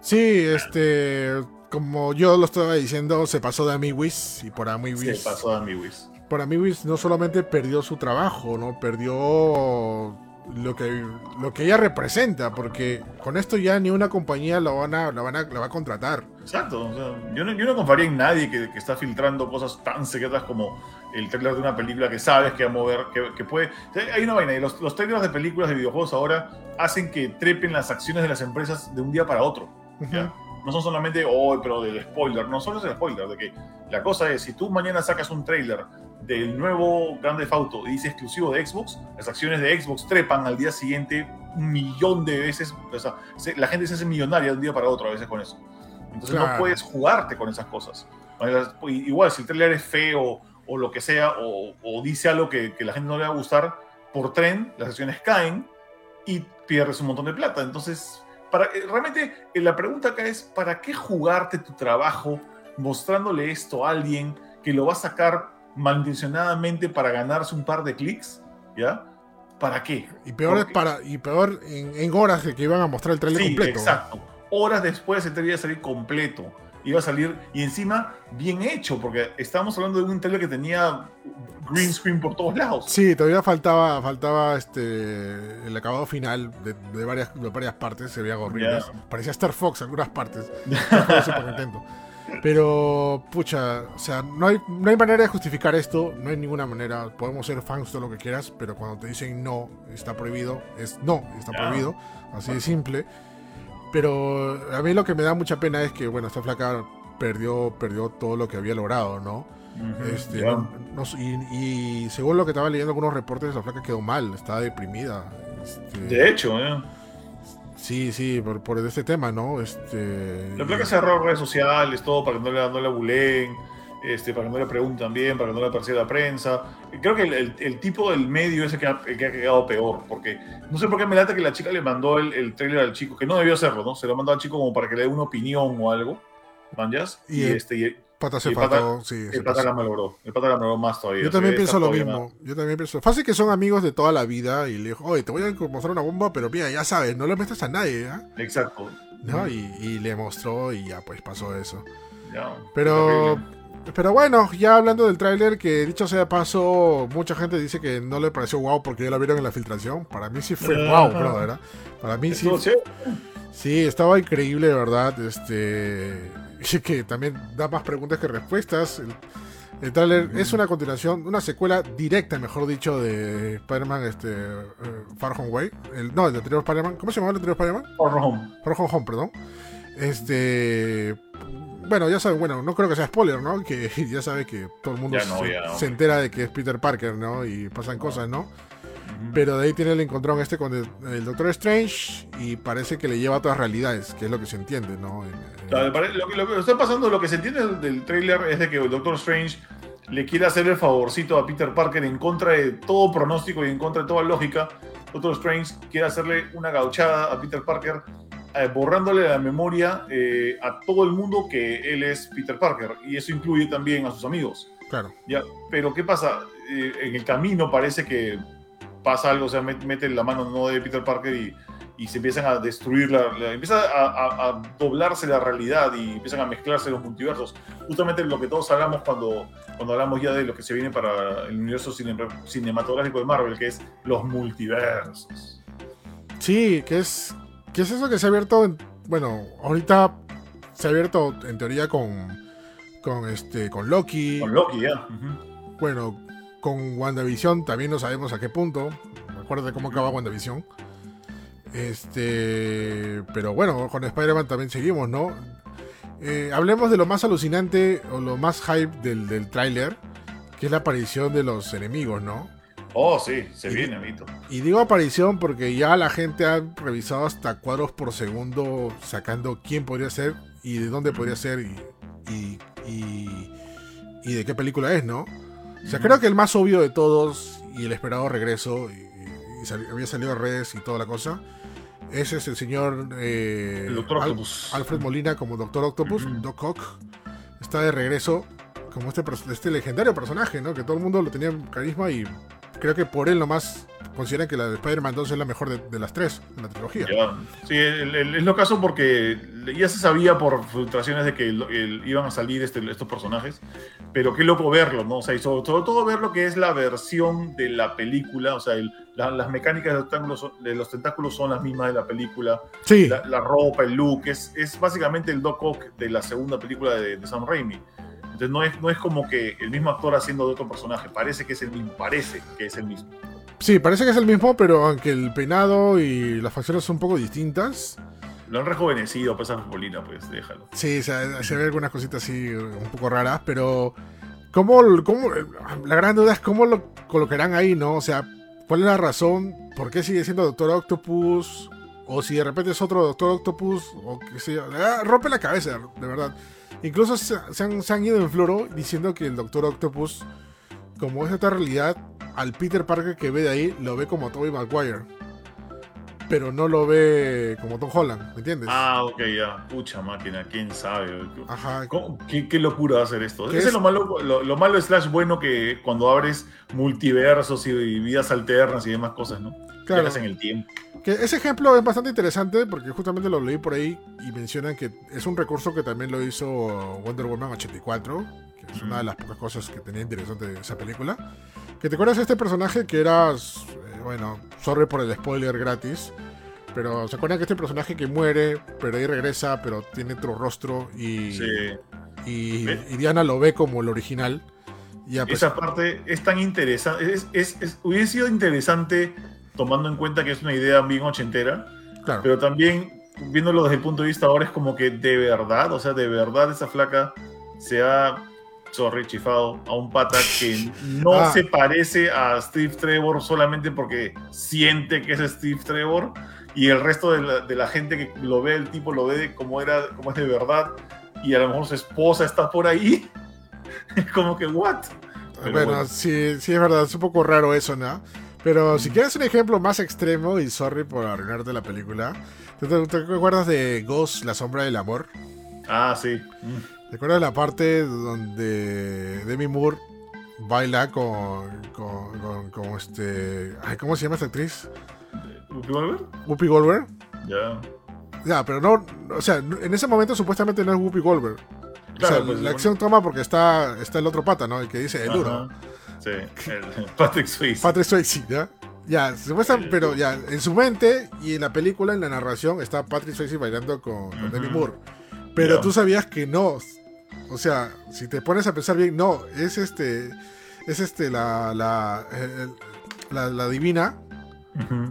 Sí, este. Como yo lo estaba diciendo, se pasó de Amiwis. Y por Amiwis. Se pasó a mi Wiz. Por Amiwis no solamente perdió su trabajo, ¿no? Perdió lo que, lo que ella representa. Porque con esto ya ni una compañía la, van a, la, van a, la va a contratar. Exacto. o sea, yo, no, yo no confiaría en nadie que, que está filtrando cosas tan secretas como el trailer de una película que sabes que va a mover, que, que puede... Hay una vaina, y los, los trailers de películas de videojuegos ahora hacen que trepen las acciones de las empresas de un día para otro. ¿ya? No son solamente, oh, pero del spoiler, no solo es el spoiler, de que la cosa es, si tú mañana sacas un trailer del nuevo Grand Theft Auto y dice exclusivo de Xbox, las acciones de Xbox trepan al día siguiente un millón de veces, o sea, se- la gente se hace millonaria de un día para otro a veces con eso. Entonces Claro. no puedes jugarte con esas cosas. Sea, Igual, si el trailer es feo o lo que sea, o, o dice algo que, que la gente no le va a gustar, por tren las acciones caen y pierdes un montón de plata. Entonces, para, eh, realmente eh, la pregunta acá es, ¿para qué jugarte tu trabajo mostrándole esto a alguien que lo va a sacar malintencionadamente para ganarse un par de clics? ¿Ya? ¿Para qué? Y peor es Porque- para. Y peor en, en horas de que iban a mostrar el trailer Sí, completo. exacto. Horas después el trailer iba a salir completo. iba a salir, y encima bien hecho, porque estábamos hablando de un trailer que tenía green screen por todos lados. Sí, todavía faltaba, faltaba este el acabado final de, varias, de varias partes, se veía horrible. Parecía Star Fox en algunas partes. [laughs] súper contento. Pero, pucha, o sea, no hay, no hay manera de justificar esto, no hay ninguna manera. Podemos ser fans de lo que quieras, pero cuando te dicen no, está prohibido, es no, está prohibido, así de simple. Pero a mí lo que me da mucha pena es que, bueno, esta flaca perdió, perdió todo lo que había logrado, ¿no? este, y, según lo que estaba leyendo algunos reportes, la flaca quedó mal, estaba deprimida. Este, de hecho, ¿eh? Sí, sí, por, por este tema, ¿no? Este, la placa cerró redes sociales, todo para que no le, no le bulen, este, para que no le pregunten bien, para que no le persiga la prensa. Creo que el, el, tipo del medio es el que, ha, que ha quedado peor, porque no sé por qué me late que la chica le mandó el, el trailer al chico, que no debió hacerlo, ¿no? Se lo mandó al chico como para que le dé una opinión o algo, ¿manjas? Y, este, Pata se faltó, sí. El pata la malogró. El pata la malogró más todavía. Yo también pienso lo mismo. Yo también pienso. Fácil que son amigos de toda la vida y le dijo, oye, te voy a mostrar una bomba, pero mira, ya sabes, no le metas a nadie, ¿eh? Exacto. ¿No? Y, le mostró y ya pues pasó eso. Ya, pero. Pero bueno, ya hablando del tráiler, que dicho sea paso, mucha gente dice que no le pareció wow porque ya lo vieron en la filtración. Para mí sí fue wow, bro, ¿verdad? Para mí sí. Sí, estaba increíble, de verdad. Este [laughs] que también da más preguntas que respuestas. El, tráiler es una continuación, una secuela directa, mejor dicho, de Spider-Man este, eh, Far Home Way. El, no, el anterior Spider-Man. ¿Cómo se llamaba el anterior Spider-Man? Far Home. Far Home Home, perdón. Este. Bueno, ya saben, bueno, no creo que sea spoiler, ¿no? Que [laughs] ya sabe que todo el mundo se, entera de que es Peter Parker, ¿no? Y pasan cosas, ¿no? Pero de ahí tiene el encontrón este con el, Doctor Strange y parece que le lleva a otras realidades, que es lo que se entiende, ¿no? lo, que, está pasando, lo que se entiende del, trailer es de que el Doctor Strange le quiere hacer el favorcito a Peter Parker en contra de todo pronóstico y en contra de toda lógica. Doctor Strange quiere hacerle una gauchada a Peter Parker, eh, borrándole la memoria eh, a todo el mundo que él es Peter Parker. Y eso incluye también a sus amigos. Claro. Ya, pero ¿qué pasa? Eh, en el camino parece que pasa algo, o sea, mete la mano no de Peter Parker y, y se empiezan a destruir, la, empieza a, doblarse la realidad y empiezan a mezclarse los multiversos. Justamente lo que todos hablamos cuando, cuando hablamos ya de lo que se viene para el universo cinematográfico de Marvel, que es los multiversos. Sí, que es, que es eso que se ha abierto, bueno, ahorita se ha abierto en teoría con, con, este, con Loki. Con Loki, ya. Bueno, con WandaVision también no sabemos a qué punto. Acuérdate cómo acaba WandaVision. Este. Pero bueno, con Spider-Man también seguimos, ¿no? Eh, hablemos de lo más alucinante o lo más hype del, del tráiler, que es la aparición de los enemigos, ¿no? Oh, sí, se viene, Vito. Y digo aparición porque ya la gente ha revisado hasta cuadros por segundo sacando quién podría ser y de dónde podría ser y, y, y de qué película es, ¿no? O sea, creo que el más obvio de todos y el esperado regreso, y, había salido a redes y toda la cosa, ese es el señor eh, Alfred Molina como Doctor Octopus, Doc Ock. Está de regreso como este, este legendario personaje, ¿no? Que todo el mundo lo tenía carisma y creo que por él nomás consideran que la de Spider-Man 2 es la mejor de, las tres en la trilogía. Sí, es lo caso porque ya se sabía por filtraciones de que iban a salir este, estos personajes, pero qué loco verlo, ¿no? O sea, y sobre, todo ver lo que es la versión de la película, o sea, las mecánicas de los, tentáculos son las mismas de la película, sí. la, ropa, el look, es, es básicamente el Doc Ock de la segunda película de, de Sam Raimi. Entonces no es, no es como que el mismo actor haciendo de otro personaje, parece que es el mismo, parece que es el mismo. Sí, parece que es el mismo, pero aunque el peinado y las facciones son un poco distintas. Lo han rejuvenecido, pues a Molina, pues déjalo. Sí, se, se ve algunas cositas así un poco raras, pero ¿cómo, cómo, la gran duda es cómo lo colocarán ahí, ¿no? O sea, ¿cuál es la razón? ¿Por qué sigue siendo Doctor Octopus? O si de repente es otro Doctor Octopus, o qué sé yo. Ah, rompe la cabeza, de verdad. Incluso se, han, ido en floro diciendo que el Doctor Octopus, como es esta realidad, al Peter Parker que ve de ahí, lo ve como Tobey Maguire. Pero no lo ve como Tom Holland, ¿me entiendes? Ah, ok, ya. Pucha máquina, quién sabe. Ajá. ¿Cómo- ¿Qué, qué locura va a hacer esto? ¿Qué Ese es? es lo malo, lo, lo malo slash bueno que cuando abres multiversos y, y vidas alternas y demás cosas, ¿no? Claro. Viajas en el tiempo. Que ese ejemplo es bastante interesante porque justamente lo leí por ahí y mencionan que es un recurso que también lo hizo Wonder Woman 84, que es una de las pocas cosas que tenía interesante de esa película. Que te acuerdas de este personaje que era, bueno, sorry por el spoiler gratis, pero se acuerdan que este personaje que muere, pero ahí regresa, pero tiene otro rostro y, Sí. y, Diana lo ve como el original. Y a Esa parte es tan interesante. Es, es- es- hubiese sido interesante tomando en cuenta que es una idea bien ochentera, claro, pero también viéndolo desde el punto de vista ahora es como que de verdad, o sea, de verdad esa flaca se ha, sorry, chifado a un pata que no Ah. se parece a Steve Trevor solamente porque siente que es Steve Trevor y el resto de la, de la gente que lo ve, el tipo lo ve como, era, como es de verdad y a lo mejor su esposa está por ahí. Es [laughs] como que, ¿what? pero bueno, bueno. sí, sí es verdad, es un poco raro eso, ¿no? Pero si quieres un ejemplo más extremo, y sorry por arruinarte la película, ¿te, te- te acuerdas de Ghost, la sombra del amor? Ah, sí. Mm. ¿Te acuerdas de la parte donde Demi Moore baila con, con, con- con este... Ay, ¿Cómo se llama esta actriz? ¿Whoopi Goldberg? Whoopi Goldberg. Ya. Ya, pero no, o sea, en ese momento supuestamente no es Whoopi Goldberg. o Claro, sea, pues, la bueno. acción toma porque está, está el otro pata, ¿no? El que dice el duro. Sí, el Patrick Swayze. Patrick Swayze, ¿ya? Ya, supuestamente, pero ya, en su mente y en la película, en la narración, está Patrick Swayze bailando con. Demi Moore. Pero tú sabías que no. O sea, si te pones a pensar bien, no, es este. Es este, la. La, el- la, la divina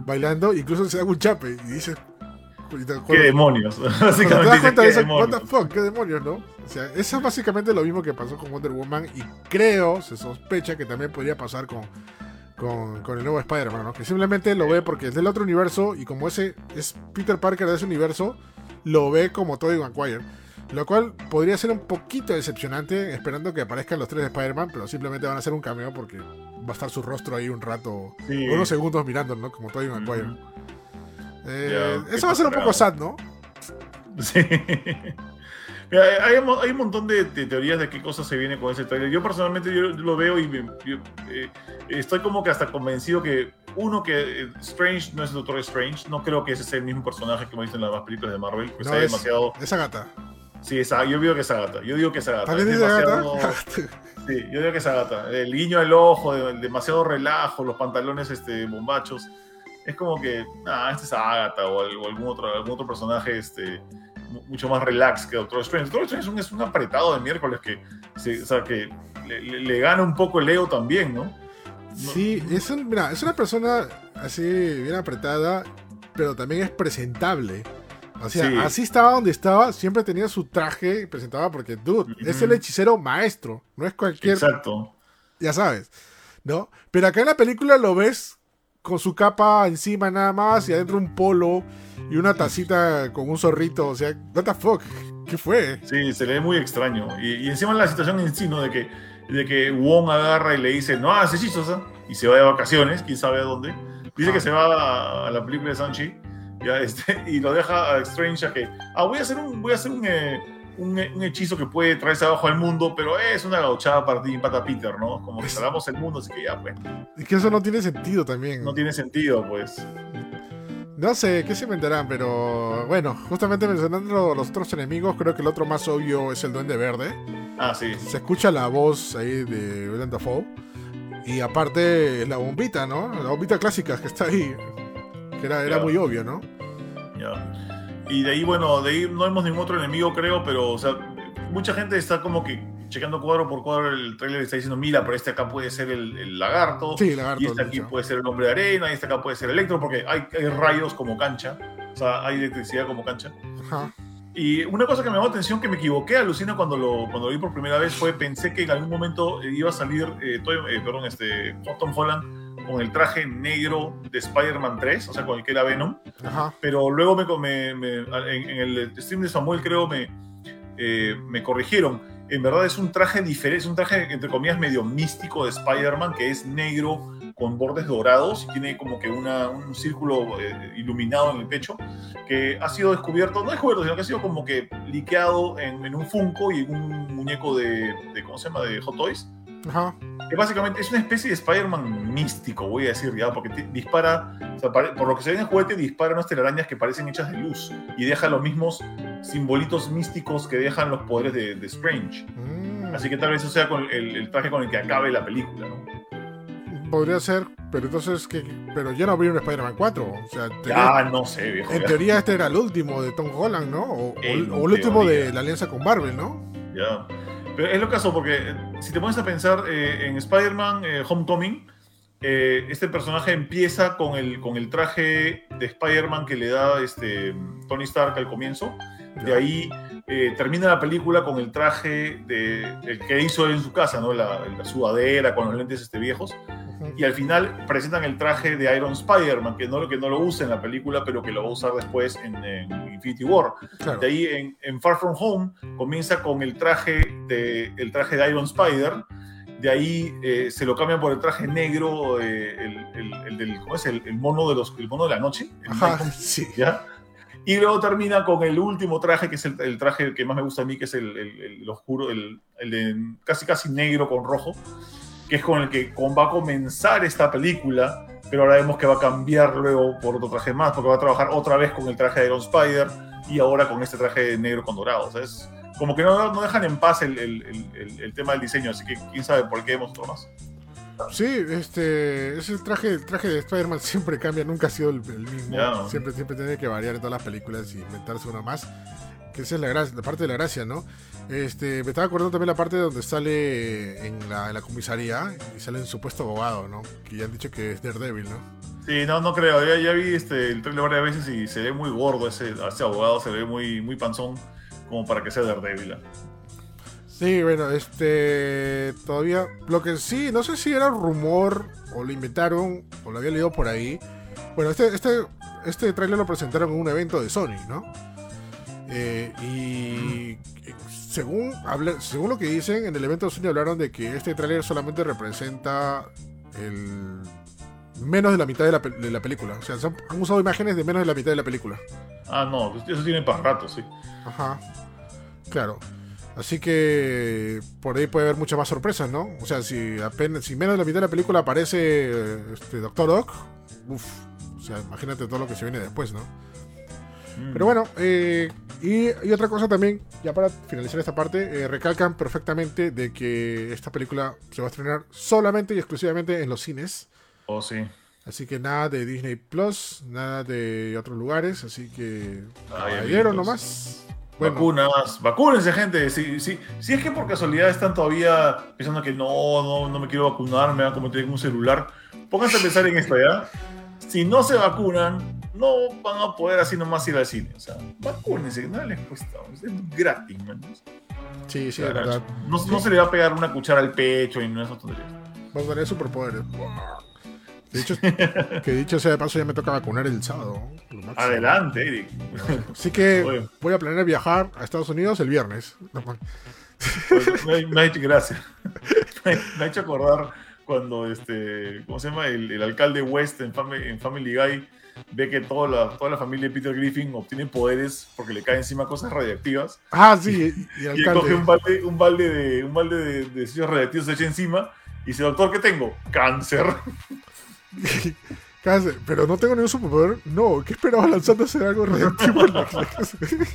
bailando, incluso se da un chape y dices. te- ¿Qué cuando- demonios? [laughs] cuando te Básicamente das dice, cuenta ¿qué de eso, what demonios? the fuck, qué demonios, ¿no? O sea, eso es básicamente lo mismo que pasó con Wonder Woman y creo, se sospecha que también podría pasar con, con, con el nuevo Spider-Man, ¿no? Que simplemente lo ve porque es del otro universo y como ese es Peter Parker de ese universo, lo ve como Tobey Maguire. Lo cual podría ser un poquito decepcionante, esperando que aparezcan los tres de Spider-Man, pero simplemente van a hacer un cameo porque va a estar su rostro ahí un rato, Sí. unos segundos mirando, ¿no? Como Tobey Maguire. Eh, Ya, eso va a ser un poco sad, ¿no? Sí. [laughs] Mira, hay, hay un montón de, de teorías de qué cosas se viene con ese trailer. Yo personalmente yo lo veo y me- yo, eh, estoy como que hasta convencido que uno que eh, Strange no es Doctor Strange, no creo que ese sea el mismo personaje que hemos visto en las demás películas de Marvel, No, es- demasiado... Esa gata. Sí, esa, yo digo que es Agatha, yo digo que es Agatha. ¿También es demasiado-? [laughs] Sí, yo digo que es Agatha. El guiño al ojo, de- demasiado relajo, los pantalones este, bombachos. Es como que, ah, este es Agatha o, o algún, otro, algún otro personaje este, mu- mucho más relax que Doctor Strange. Doctor Strange es un, es un apretado de miércoles que, se- o sea, que le, le- le gana un poco el ego también, ¿no? Sí, es, un- mira, es una persona así bien apretada, pero también es presentable. O sea, Sí. así estaba donde estaba, siempre tenía su traje presentaba porque, dude, es el hechicero maestro, no es cualquier, Exacto. ya sabes, ¿no? Pero acá en la película lo ves con su capa encima nada más y adentro un polo y una tacita con un zorrito, o sea, what the fuck, ¿qué fue? Sí, se le ve muy extraño. Y, y encima la situación en sí, ¿no? De que, de que Wong agarra y le dice, no haces hechizos, ¿ah?", y se va de vacaciones, quién sabe a dónde. Dice Ah. que se va a, a la película de Sanchi, ya, este, [laughs] y lo deja a Strange a que, ah, voy a hacer un, voy a hacer un, eh, un, eh, un hechizo que puede traerse abajo al mundo, pero es una gauchada para ti, pata Peter, ¿no? Como que Es- salvamos el mundo, así que ya, pues, Y que eso no tiene sentido también. no tiene sentido, pues. No sé, ¿qué se inventarán? Pero bueno, justamente mencionando los otros enemigos, creo que el otro más obvio es el Duende Verde. Ah, sí. Se escucha la voz ahí de Willem Dafoe. Y aparte la bombita, ¿no? La bombita clásica que está ahí. Que era, era muy obvio, ¿no? Ya. Y de ahí, bueno, de ahí no vemos ningún otro enemigo, creo, pero, o sea, mucha gente está como que checando cuadro por cuadro el trailer y está diciendo, mira, pero este acá puede ser el, el lagarto, Sí, lagarto. y este aquí puede ser el hombre de arena, y este acá puede ser electro, porque hay, hay rayos como cancha, o sea, hay electricidad como cancha. Ajá. Y una cosa que me llamó la atención, que me equivoqué, alucina cuando lo, cuando lo vi por primera vez, fue pensé que en algún momento iba a salir, eh, eh, perdón, este, Tom Holland con el traje negro de Spider-Man 3, o sea, con el que era Venom Ajá. pero luego me, me- me- en, en el stream de Samuel creo me, eh, me corrigieron. En verdad es un traje diferente, es un traje entre comillas medio místico de Spider-Man que es negro con bordes dorados y tiene como que una, un círculo eh, iluminado en el pecho que ha sido descubierto, no descubierto, sino que ha sido como que liqueado en, en un Funko y en un muñeco de, de, ¿cómo se llama?, de Hot Toys. Ajá. Que básicamente es una especie de Spider-Man místico, voy a decir ya, porque te- dispara, o sea, pare- por lo que se ve en el juguete, dispara unas telarañas que parecen hechas de luz y deja los mismos simbolitos místicos que dejan los poderes de, de Strange. Mm, Así que tal vez eso sea con el, el traje con el que acabe la película, ¿no? Podría ser, pero entonces, ¿qué? pero ya no habría un Spider-Man 4. O sea, en teoría, Ya no sé, viejo. en ya. teoría este era el último de Tom Holland, ¿no? O, el- o el último de la alianza con Marvel, ¿no? Ya. Pero es lo caso, porque eh, si te pones a pensar eh, en Spider-Man eh, Homecoming, eh, este personaje empieza con el, con el traje de Spider-Man que le da este, Tony Stark al comienzo. De ahí eh, termina la película con el traje de, el que hizo él en su casa, ¿no? la, la sudadera con los lentes este, viejos. Y al final presentan el traje de Iron Spider-Man, que no, que no lo usa en la película, pero que lo va a usar después en, en Infinity War. Claro. De ahí en, en Far From Home comienza con el traje de, el traje de Iron Spider. De ahí eh, se lo cambian por el traje negro, eh, el, el- el del, ¿cómo es? El, el mono de los, el mono de la noche. Ajá, sí. ¿ya? Y luego termina con el último traje, que es el, el traje que más me gusta a mí, que es el, el- el oscuro, el, de casi casi negro con rojo, que es con el que va a comenzar esta película, pero ahora vemos que va a cambiar luego por otro traje más, porque va a trabajar otra vez con el traje de Iron Spider y ahora con este traje negro con dorado. O sea, es como que no, no dejan en paz el, tema del diseño, así que quién sabe por qué otro más. Sí, este, ese traje, el traje de Spider-Man [laughs] siempre cambia, nunca ha sido el, el mismo. Ya. Siempre, siempre tiene que variar en todas las películas y inventarse uno más. Que esa es la, gracia, la parte de la gracia, ¿no? Este, me estaba acordando también la parte donde sale en la, en la comisaría y sale en supuesto abogado, ¿no? Que ya han dicho que es Daredevil, ¿no? Sí, no, no creo. Ya, ya vi este, el trailer varias veces y se ve muy gordo ese, ese abogado, se ve muy, muy panzón como para que sea Daredevil. Sí, bueno, este. Todavía. Lo que sí, no sé si era rumor o lo inventaron o lo había leído por ahí. Bueno, este, este, este tráiler lo presentaron en un evento de Sony, ¿no? Eh, y según, habla- según lo que dicen, en el evento de Sony hablaron de que este tráiler solamente representa el menos de la mitad de la, pe- de la película. O sea, se han, han usado imágenes de menos de la mitad de la película. Ah, no, eso tiene para rato, sí. Ajá. Claro. Así que por ahí puede haber muchas más sorpresas, ¿no? O sea, si apenas, si menos de la mitad de la película aparece este Doctor Ock, uff. O sea, imagínate todo lo que se viene después, ¿no? Mm. Pero bueno, eh, y, y otra cosa también, ya para finalizar esta parte, eh, recalcan perfectamente de que esta película se va a estrenar solamente y exclusivamente en los cines. Oh, sí. Así que nada de Disney Plus, nada de otros lugares, así que caballero nomás. Bueno, Vacunas, vacúnense, gente. Si, si, si es que por casualidad están todavía pensando que no, no, no me quiero vacunar, me van a convertir en un celular, pónganse a pensar en esto, ¿ya? Si no se vacunan, no van a poder así nomás ir al cine. O sea, vacúnense, nada les cuesta. Es gratis, man. sí, sí, verdad. No, no se le va a pegar una cuchara al pecho y no esas tonterías. Vamos a tener superpoderes. De hecho, que dicho sea de paso, ya me toca vacunar el sábado. Adelante, Eric. Así que Oye. voy a planear viajar a Estados Unidos el viernes. Pues, me, me ha hecho gracia. Me, me ha hecho acordar cuando este, ¿cómo se llama? El, el alcalde West en Family, en Family Guy ve que toda la, toda la familia de Peter Griffin obtiene poderes porque le caen encima cosas radiactivas. Ah, sí, y, y Y él coge un balde, un balde de, un balde de, de radiactivos, se echa encima y dice, doctor, ¿qué tengo? Cáncer. [laughs] Pero no tengo ningún superpoder. No, ¿qué esperaba lanzando a hacer algo radioactivo en la clase? [laughs]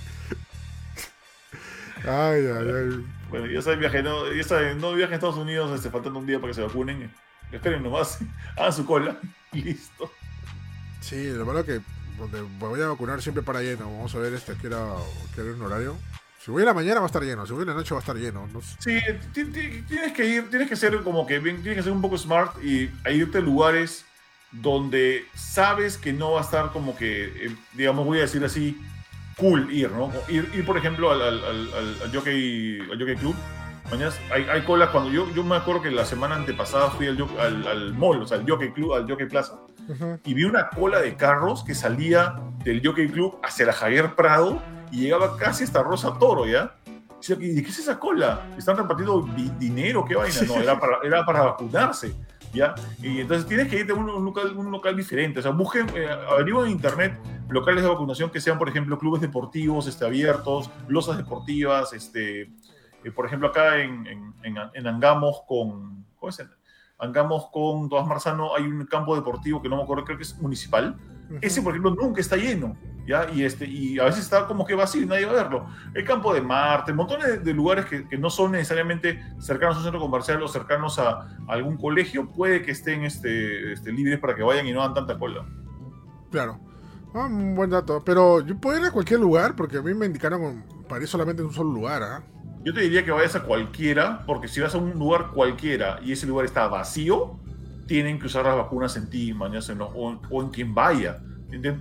Ay, ay, ay. Bueno, ya saben, viaje, no, ya saben, no viajen a Estados Unidos este, faltando un día para que se vacunen. Esperen nomás, [laughs] hagan su cola y listo. Sí, lo malo que donde me voy a vacunar siempre para lleno. Vamos a ver este que era, que era un horario. Si voy en la mañana va a estar lleno, si voy en la noche va a estar lleno. No sé. Sí, ti- ti- tienes que ir, tienes que ser como que bien, tienes que ser un poco smart y a irte a lugares donde sabes que no va a estar como que, eh, digamos, voy a decir así, cool ir, ¿no? Ir, ir por ejemplo, al, al, al, al- jockey, al jockey club. Mañas, hay, hay colas cuando yo, yo me acuerdo que la semana antepasada fui al, jo- al, al mall, o sea, al jockey club, al jockey plaza, y vi una cola de carros que salía del jockey club hacia la Javier Prado y llegaba casi hasta Rosa Toro, ¿ya? ¿de qué es esa cola? ¿Están repartiendo dinero? ¿Qué vaina? No, era para, era para vacunarse. ¿Ya? Y entonces tienes que irte a un, un local, un local diferente. O sea, busquen, eh, averigüen en internet locales de vacunación que sean, por ejemplo, clubes deportivos este, abiertos, losas deportivas, este, eh, por ejemplo, acá en, en, en, en Angamos con... ¿Cómo es? Angamos con Tomás Marzano hay un campo deportivo que no me acuerdo, creo que es municipal. Ese, por ejemplo, nunca está lleno, ¿ya? Y, este, y a veces está como que vacío y nadie va a verlo. El campo de Marte, montones de, de lugares que, que, no son necesariamente cercanos a un centro comercial o cercanos a, a algún colegio, puede que estén este, este, libres para que vayan y no hagan tanta cola. Claro. Ah, un buen dato. Pero yo puedo ir a cualquier lugar porque a mí me indicaron para ir solamente en un solo lugar, ¿ah? Yo te diría que vayas a cualquiera, porque si vas a un lugar cualquiera y ese lugar está vacío, tienen que usar las vacunas en ti, mañana, o, o, en quien vaya.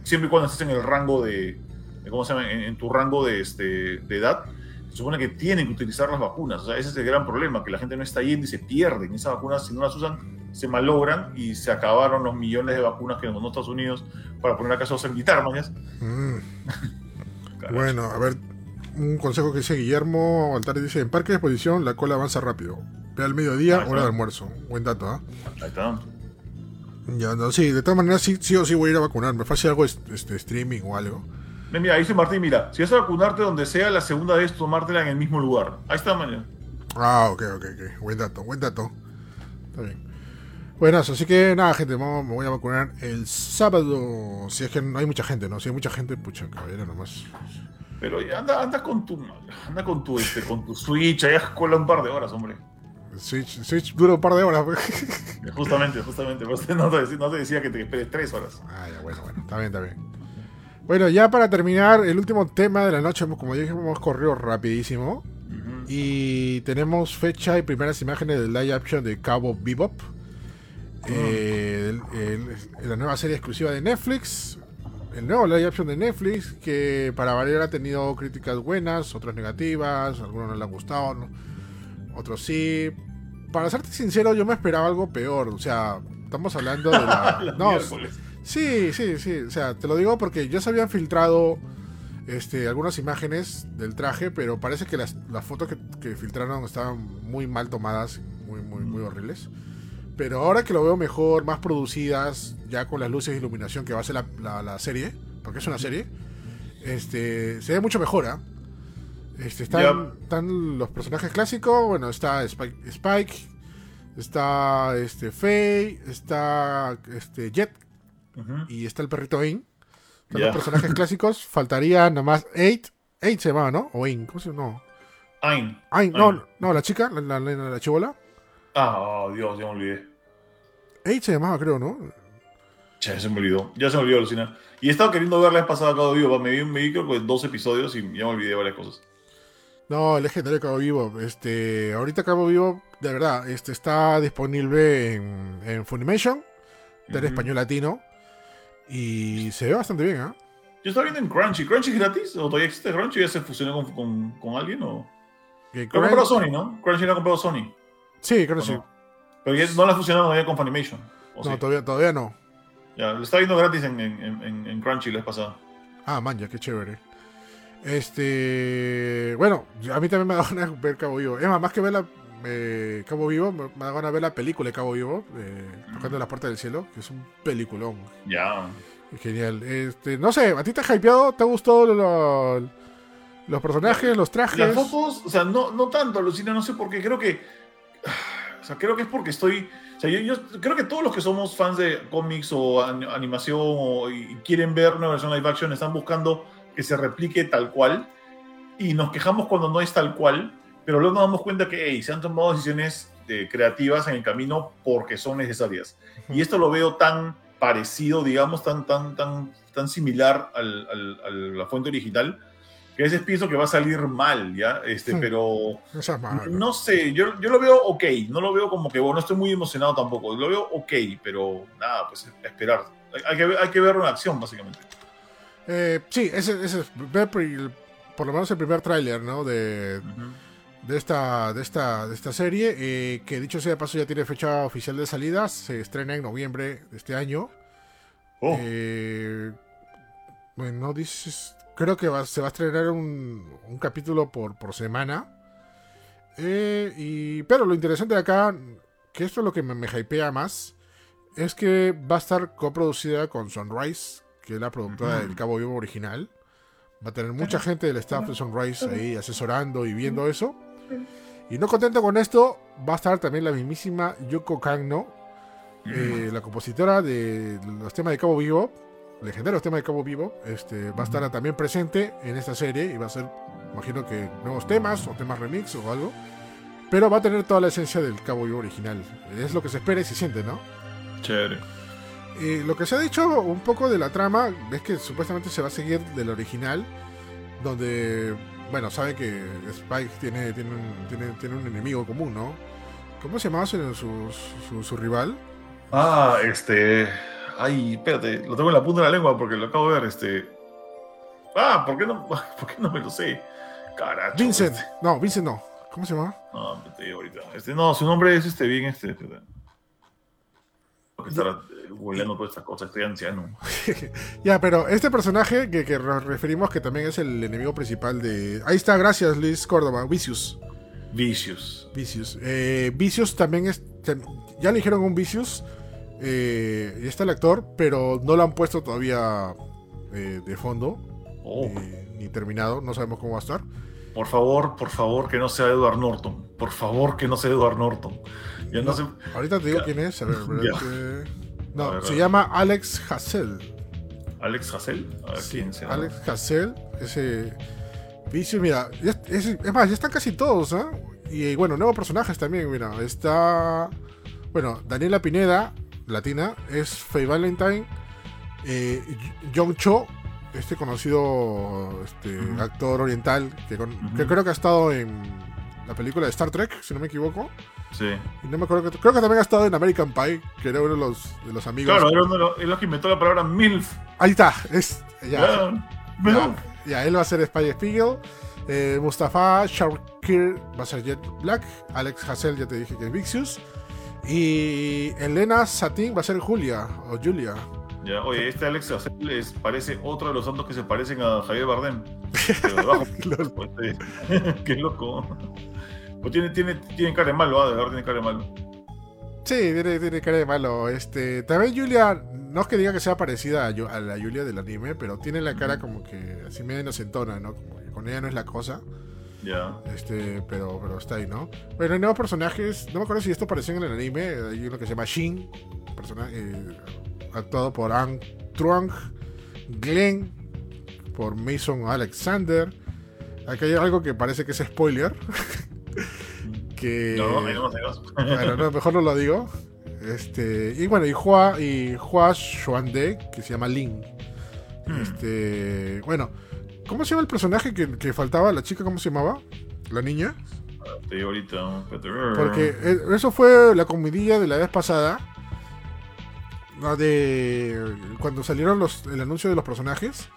Siempre y cuando estés en el rango de, de ¿cómo se llama? En, en, tu rango de, este, de edad, se supone que tienen que utilizar las vacunas. O sea, ese es el gran problema, que la gente no está yendo y se pierden. Esas vacunas, si no las usan, se malogran y se acabaron los millones de vacunas que nos mandó Estados Unidos para poner acaso a militar. Mm. [laughs] bueno, a ver, un consejo que dice Guillermo Altares dice, en parque de exposición la cola avanza rápido. Ve al mediodía, hora de almuerzo. Buen dato, ¿ah? ¿eh? Ahí está. Ya, no, sí, de todas maneras sí, sí o sí voy a ir a vacunarme. Fácil algo este, streaming o algo. Mira, dice Martín, mira, si vas a vacunarte donde sea, la segunda vez tomártela en el mismo lugar. Ahí está, mañana. Ah, ok, ok, ok. Buen dato, buen dato. Está bien. Buenas, así que nada, gente, me voy a vacunar el sábado. Si es que no hay mucha gente, ¿no? Si hay mucha gente, pucha, caballero, nomás. Pero anda, anda con tu anda con tu este, con tu Switch, ahí cola un par de horas, hombre. Switch, Switch dura un par de horas. [laughs] Justamente, justamente. No te, no te decía que te esperes tres horas. Ah, ya, bueno, bueno. Está bien, está bien. Bueno, ya para terminar, el último tema de la noche, como ya dijimos, hemos corrido rapidísimo. Uh -huh. Y tenemos fecha y primeras imágenes del live action de Cabo Bebop. Uh -huh. eh, el, el, la nueva serie exclusiva de Netflix. El nuevo live action de Netflix, que para variar ha tenido críticas buenas, otras negativas, algunos no le han gustado. ¿no? Otros sí. Para serte sincero, yo me esperaba algo peor. O sea, estamos hablando de la. [laughs] no, sí, sí, sí. O sea, te lo digo porque ya se habían filtrado este, algunas imágenes del traje, pero parece que las, las fotos que, que, filtraron estaban muy mal tomadas, muy, muy, muy horribles. Pero ahora que lo veo mejor, más producidas, ya con las luces e iluminación que va a ser la, la, la serie, porque es una serie, este, se ve mucho mejor, ¿eh? Este, están, yep. están, los personajes clásicos. Bueno, está Spike, Spike está este Faye, está este Jet uh -huh. y está el perrito Ain. Están yeah. los personajes [laughs] clásicos. Faltaría nada más Eight. Eight se llamaba, ¿no? O Ain, ¿cómo se llama? No. Ain. Ain. No, no, la chica, la, la, la, la chivola. Ah, oh, Dios, ya me olvidé. Eight se llamaba, creo, ¿no? Ya se me olvidó, ya se me olvidó, Lucina. Y he estado queriendo ver la vez pasada Cabo Vivo, me vi, me vi creo que dos episodios y ya me olvidé de varias cosas. No, el legendario Cabo Vivo. Este, ahorita Cabo Vivo, de verdad, este está disponible en, en Funimation, del uh -huh. español latino. Y se ve bastante bien, ¿eh? Yo estaba viendo en Crunchy. ¿Crunchy es gratis? ¿O todavía existe Crunchy? ¿Ya se fusionó con, con, con alguien? ¿O? Crunch... Lo compró Sony, ¿no? Crunchy lo ha comprado Sony. Sí, creo que sí. Pero ya no la fusionaron todavía con Funimation. no, sí? todavía, todavía no. Ya, lo estaba viendo gratis en, en, en, en Crunchy la vez pasada. Ah, man, ya, qué chévere. Este. Bueno, a mí también me da ganas [laughs] de ver Cabo Vivo. Es más, más que ver la, eh, Cabo Vivo, me da ganas de ver la película de Cabo Vivo, eh, Tocando las Puertas del Cielo, que es un peliculón. Ya. Yeah. Genial. Este, no sé, ¿a ti te ha hypeado? ¿Te ha gustado lo, los personajes, los trajes? Las fotos, o sea, no, no tanto, Lucina, no sé por qué. Creo que. [sighs] O sea, creo que es porque estoy. O sea, yo, yo creo que todos los que somos fans de cómics o animación o, y quieren ver una versión live action están buscando que se replique tal cual y nos quejamos cuando no es tal cual, pero luego nos damos cuenta que hey, se han tomado decisiones eh, creativas en el camino porque son necesarias. Y esto lo veo tan parecido, digamos, tan, tan, tan, tan similar al, al, a la fuente original, que a veces pienso que va a salir mal, ¿ya? Este, pero no sé, yo, yo lo veo ok, no lo veo como que, bueno, no estoy muy emocionado tampoco, lo veo ok, pero nada, pues esperar. Hay que, hay que verlo en acción, básicamente. Eh, sí, ese, ese es por lo menos el primer tráiler, ¿no? De, uh -huh. de, esta, de, esta, de esta serie, eh, que dicho sea de paso ya tiene fecha oficial de salida, se estrena en noviembre de este año. Oh. Eh, bueno, dices, creo que va, se va a estrenar un, un capítulo por, por semana. Eh, y, pero lo interesante de acá, que esto es lo que me, me hypea más, es que va a estar coproducida con Sunrise, que es la productora del Cabo Vivo original. Va a tener mucha gente del staff de Sunrise ahí asesorando y viendo eso. Y no contento con esto, va a estar también la mismísima Yuko Kanno, eh, la compositora de los temas de Cabo Vivo, legendarios temas de Cabo Vivo, este, va a estar también presente en esta serie y va a ser, imagino que nuevos temas o temas remix o algo. Pero va a tener toda la esencia del Cabo Vivo original. Es lo que se espera y se siente, ¿no? Chévere. Lo que se ha dicho un poco de la trama es que supuestamente se va a seguir del original, donde, bueno, sabe que Spike tiene, tiene, un, tiene, tiene un enemigo común, ¿no? ¿Cómo se llamaba su, su, su, rival? Ah, este... Ay, espérate, lo tengo en la punta de la lengua porque lo acabo de ver, este... Ah, ¿por qué no, [laughs] ¿por qué no me lo sé? Caracho. Vincent, no, Vincent no. ¿Cómo se llama? No, te digo ahorita. Este, no, su nombre es este bien este. Porque estar hueleando todas estas cosas, estoy anciano. [laughs] ya, pero este personaje que, que referimos que también es el enemigo principal de. Ahí está, gracias Luis Córdoba, Vicious. Vicious. Vicious. Eh, Vicious también es. Ya le dijeron un Vicious. Eh, y está el actor, pero no lo han puesto todavía eh, de fondo. Oh. Eh, ni terminado, no sabemos cómo va a estar. Por favor, por favor, que no sea Edward Norton. Por favor, que no sea Edward Norton. Ya no, No, sé. Ahorita te digo Ya. quién es. A ver, espérate. No, A ver, a se ver. llama Alex Hassel. Alex Hassel. A ver Sí, quién será. Alex Hassel, ese vicio, mira, es, es más, ya están casi todos, ¿ah? Y bueno, nuevos personajes también, mira, está, bueno, Daniela Pineda, latina, es Faye Valentine, eh, John Cho, este conocido este, actor oriental, que, con- que creo que ha estado en la película de Star Trek, si no me equivoco, Sí. y no me acuerdo, que, creo que también ha estado en American Pie, que era uno de los, de los amigos. Claro, era uno de los, que inventó la palabra MILF. Ahí está, es, ya, Ya, MILF. Ya, él va a ser Spy Spiegel. Eh, Mustafa Shakir va a ser Jet Black. Alex Hassel, ya te dije que es Vicious. Y Elena Satin va a ser Julia o Julia. Ya, oye, este Alex Hassel parece otro de los santos que se parecen a Javier Bardem. [laughs] Pero eh, [laughs] Qué loco. Pues tiene, tiene, tiene cara de malo, ¿ah? de verdad tiene cara de malo. Sí, tiene, tiene cara de malo. Este, también Julia, no es que diga que sea parecida a, la Julia del anime, pero tiene la cara como que así medio inocentona, ¿no? Como que con ella no es la cosa. Ya. Este, pero, pero está ahí, ¿no? Bueno, hay nuevos personajes. No me acuerdo si esto apareció en el anime. Hay uno que se llama Shin. Personaje eh, actuado por Ang Truong. Glenn. Por Mason Alexander. Aquí hay algo que parece que es spoiler. [laughs] [laughs] que. No, no. [laughs] Bueno, no, mejor no lo digo. Este, y bueno, y Hua, y Hua Xuande, que se llama Lin. Hmm. Este, bueno, ¿cómo se llama el personaje que, que faltaba? ¿La chica cómo se llamaba? ¿La niña? Te digo ahorita. Porque eh, eso fue la comidilla de la vez pasada. De cuando salieron los, el anuncio de los personajes.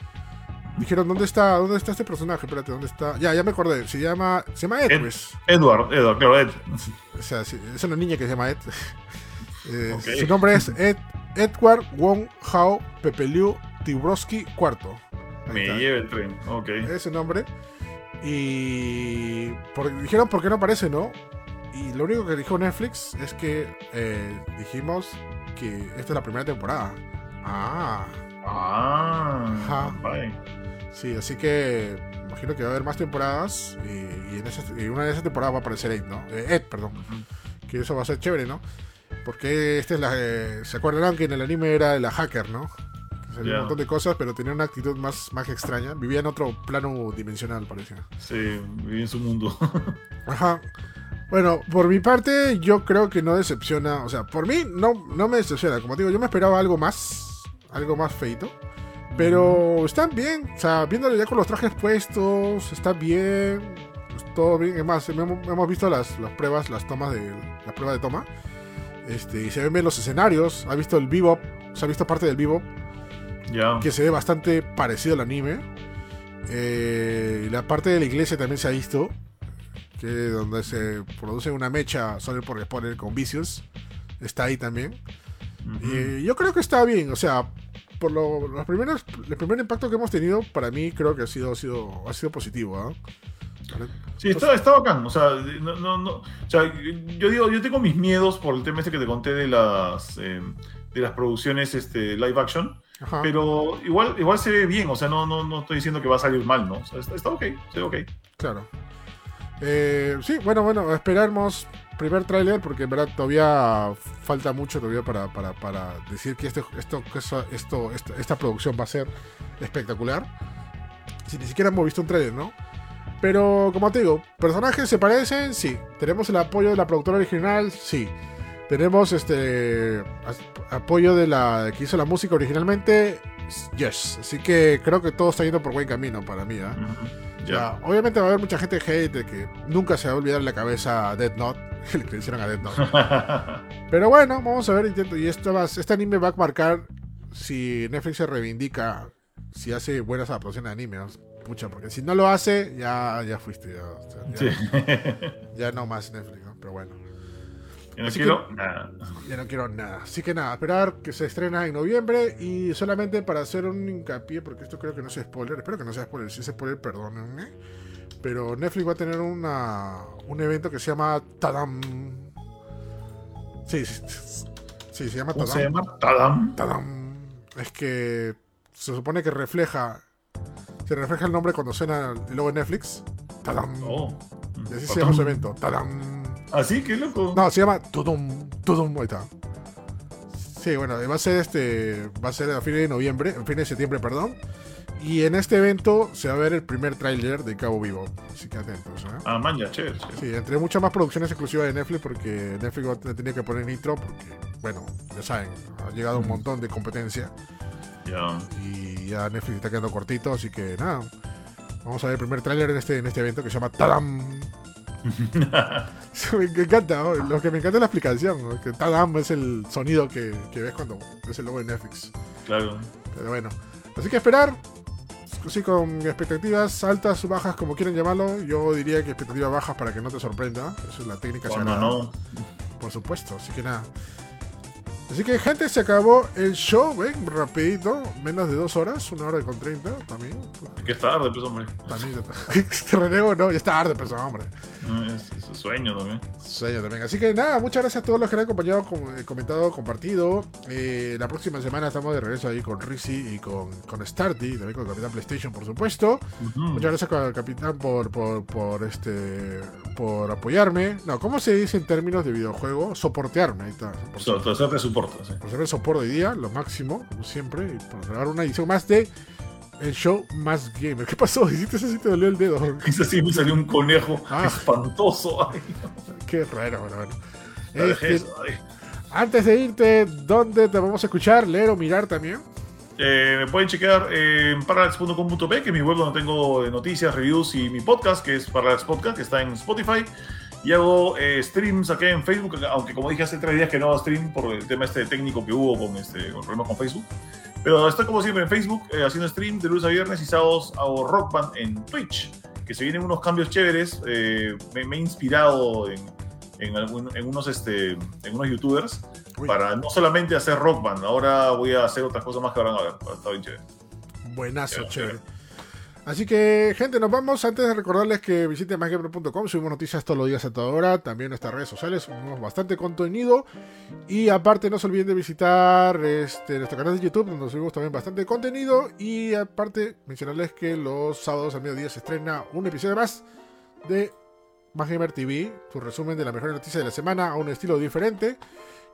Dijeron, ¿dónde está? ¿Dónde está este personaje? Espérate, ¿dónde está? Ya, ya me acordé. Se llama. Se llama Ed, Ed. pues. Edward, Edward, claro, Ed. O sea, sí, es una niña que se llama Ed. [laughs] Eh. Su nombre es Ed, Edward Wong Hao Pepeliu Tibrowski IV. Ahí Me está. lleva el tren. Ok. Es su nombre. Y por- dijeron por qué no aparece, ¿no? Y lo único que dijo Netflix es que eh, dijimos que esta es la primera temporada. Ah, Ah. Ajá. bye. Sí, así que imagino que va a haber más temporadas y, y en esa- y una de esas temporadas va a aparecer Ed, ¿no? Eh, Ed, perdón. Que eso va a ser chévere, ¿no? Porque esta es la. eh, ¿Se acuerdan que en el anime era la hacker, ¿no? Ya. un montón de cosas, pero tenía una actitud más, más extraña. Vivía en otro plano dimensional, parecía. Sí, viví en su mundo. [laughs] Ajá. Bueno, por mi parte, yo creo que no decepciona. O sea, por mí no, no me decepciona. Como te digo, yo me esperaba algo más. Algo más feito. Pero están bien. O sea, viéndolo ya con los trajes puestos, está bien. pues, Todo bien. Es más, hemos, visto las, las pruebas, las tomas de. La prueba de toma. Este, y se ven bien los escenarios. Ha visto el bebop. Se ha visto parte del bebop. ya. Que se ve bastante parecido al anime. Eh, la parte de la iglesia también se ha visto. Que donde se produce una mecha solo por responder con vicios. Está ahí también. Ujú. Y yo creo que está bien. O sea, por lo, los primeros, el primer impacto que hemos tenido, para mí creo que ha sido, ha sido, ha sido positivo. ¿ah? Sí, está, está bacán. O sea, no, no, no, o sea, yo digo, yo tengo mis miedos por el tema este que te conté de las, eh, de las producciones este, live action. Ajá. Pero igual, igual se ve bien, o sea, no, no, no estoy diciendo que va a salir mal, ¿no? O sea, está, está ok, se ve ok. Claro. Eh, sí, bueno, bueno, esperamos primer tráiler porque en verdad todavía falta mucho todavía para, para, para decir que este, esto, eso- esto, esta, producción va a ser espectacular. Si ni siquiera hemos visto un tráiler, ¿no? Pero como te digo, personajes se parecen, sí. Tenemos el apoyo de la productora original, sí. Tenemos este apoyo de la que hizo la música originalmente, yes. Así que creo que todo está yendo por buen camino para mí, Ya. obviamente va a haber mucha gente hate de que nunca se va a olvidar en la cabeza Dead Note, [laughs] le hicieron a Dead Note. Pero bueno, vamos a ver, intento. Y esto va, este anime va a marcar si Netflix se reivindica, si hace buenas adaptaciones de anime. ¿no? Pucha, porque si no lo hace, ya, ya fuiste. Ya, o sea, ya- Sí. ya no más Netflix, ¿no? Pero bueno, Yo no Así quiero nada. ya no quiero nada. Así que nada, esperar que se estrena en noviembre y solamente para hacer un hincapié, porque esto creo que no es spoiler, espero que no sea spoiler, si es spoiler, perdónenme. Pero Netflix va a tener una, un evento que se llama Tadam. Sí, sí, sí, se llama ¿Cómo Tadam. se llama? Tadam. Tadam. Es que se supone que refleja. Se refleja el nombre cuando suena el logo de Netflix. Tadam. Oh. Y así se llama su evento. Tadam. Así, qué loco. No, se llama Tudum. Tudum, ahí está. Sí, bueno, va a ser este. Va a ser a fines de noviembre, a fines de septiembre, perdón. Y en este evento se va a ver el primer tráiler de Cabo Vivo. Así que atentos, ¿eh? Ah, man, ya, chévere. chévere. Sí, entre muchas más producciones exclusivas de Netflix, porque Netflix va a tener que poner nitro, porque, bueno, ya saben, ha llegado un montón de competencia Ya. y ya Netflix está quedando cortito, así que nada. Vamos a ver el primer tráiler en este, en este evento que se llama Tadam. [laughs] [laughs] me encanta, ¿no? lo que me encanta es la explicación, ¿no? que Tadam es el sonido que, que ves cuando es el logo de Netflix. claro. Pero bueno, así que esperar. Sí, con expectativas altas o bajas, como quieran llamarlo. Yo diría que expectativas bajas para que no te sorprenda. Esa es la técnica sagrada. no. Por supuesto, así que nada. Así que gente, se acabó el show, ven, rapidito, menos de dos horas, una hora con 30 también. Que es tarde, pues, hombre. También [laughs] te renego, no, ya está tarde, pues, hombre. Es, es sueño también. Sueño también. Así que nada, muchas gracias a todos los que han acompañado, com- comentado, compartido. Eh, la próxima semana estamos de regreso ahí con Rizzy y con, con Starty, también con Capitán PlayStation, por supuesto. Muchas gracias al Capitán por, por, por este por apoyarme. No, ¿cómo se dice en términos de videojuego? Soportearme, ahí está. Por, So- te soporta, sí. por el soporte hoy día, lo máximo, como siempre, y por grabar una edición más de el show más gamer. ¿Qué pasó? [laughs] Hiciste eso sí te dolió el dedo. [laughs] Quizás sí me salió un conejo Ah. espantoso. [laughs] Ay, Qué raro, bueno, bueno. no, Este, antes de irte, ¿dónde te vamos a escuchar, leer o mirar también? Eh, me pueden chequear en parallax.com.p, que es mi web donde tengo eh, noticias, reviews y mi podcast, que es Parallax Podcast, que está en Spotify. Y hago eh, streams acá en Facebook, aunque como dije hace tres días que no hago stream por el tema este técnico que hubo con, este, con problemas con Facebook. Pero estoy como siempre en Facebook eh, haciendo stream de lunes a viernes y sábados hago Rock Band en Twitch, que se vienen unos cambios chéveres. eh, me, me he inspirado en, en, algún- en unos, este, en unos youtubers Uy, para no solamente hacer Rock Band, ahora voy a hacer otras cosas más que van a ver. Está bien chévere. buenazo, chévere. Así que, gente, nos vamos. Antes de recordarles que visiten másgamer.com, subimos noticias todos los días a toda hora. También nuestras redes sociales, subimos bastante contenido. Y aparte, no se olviden de visitar este, nuestro canal de YouTube, donde subimos también bastante contenido. Y aparte, mencionarles que los sábados al mediodía se estrena un episodio más de Más Gamer TV, tu resumen de la mejor noticia de la semana a un estilo diferente.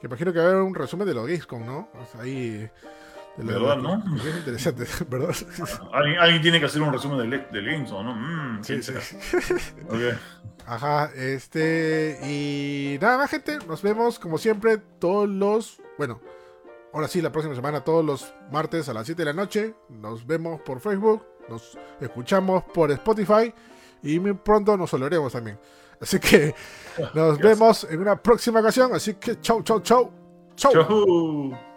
Que imagino que va a haber un resumen de los Gamescom, ¿no? Ahí. De ¿Verdad, no? Es interesante, [laughs] ¿verdad? [laughs] Alguien, alguien tiene que hacer un resumen del, del Games, ¿no? Mm, Sí, ¿quién sí. será? Ok. Ajá, este. Y nada más, gente. Nos vemos como siempre todos los. Bueno, ahora sí, la próxima semana, todos los martes a las 7 de la noche. Nos vemos por Facebook. Nos escuchamos por Spotify. Y muy pronto nos oleremos también. Así que nos Gracias. vemos en una próxima ocasión. Así que chau, chau, chau. Chau. Chau.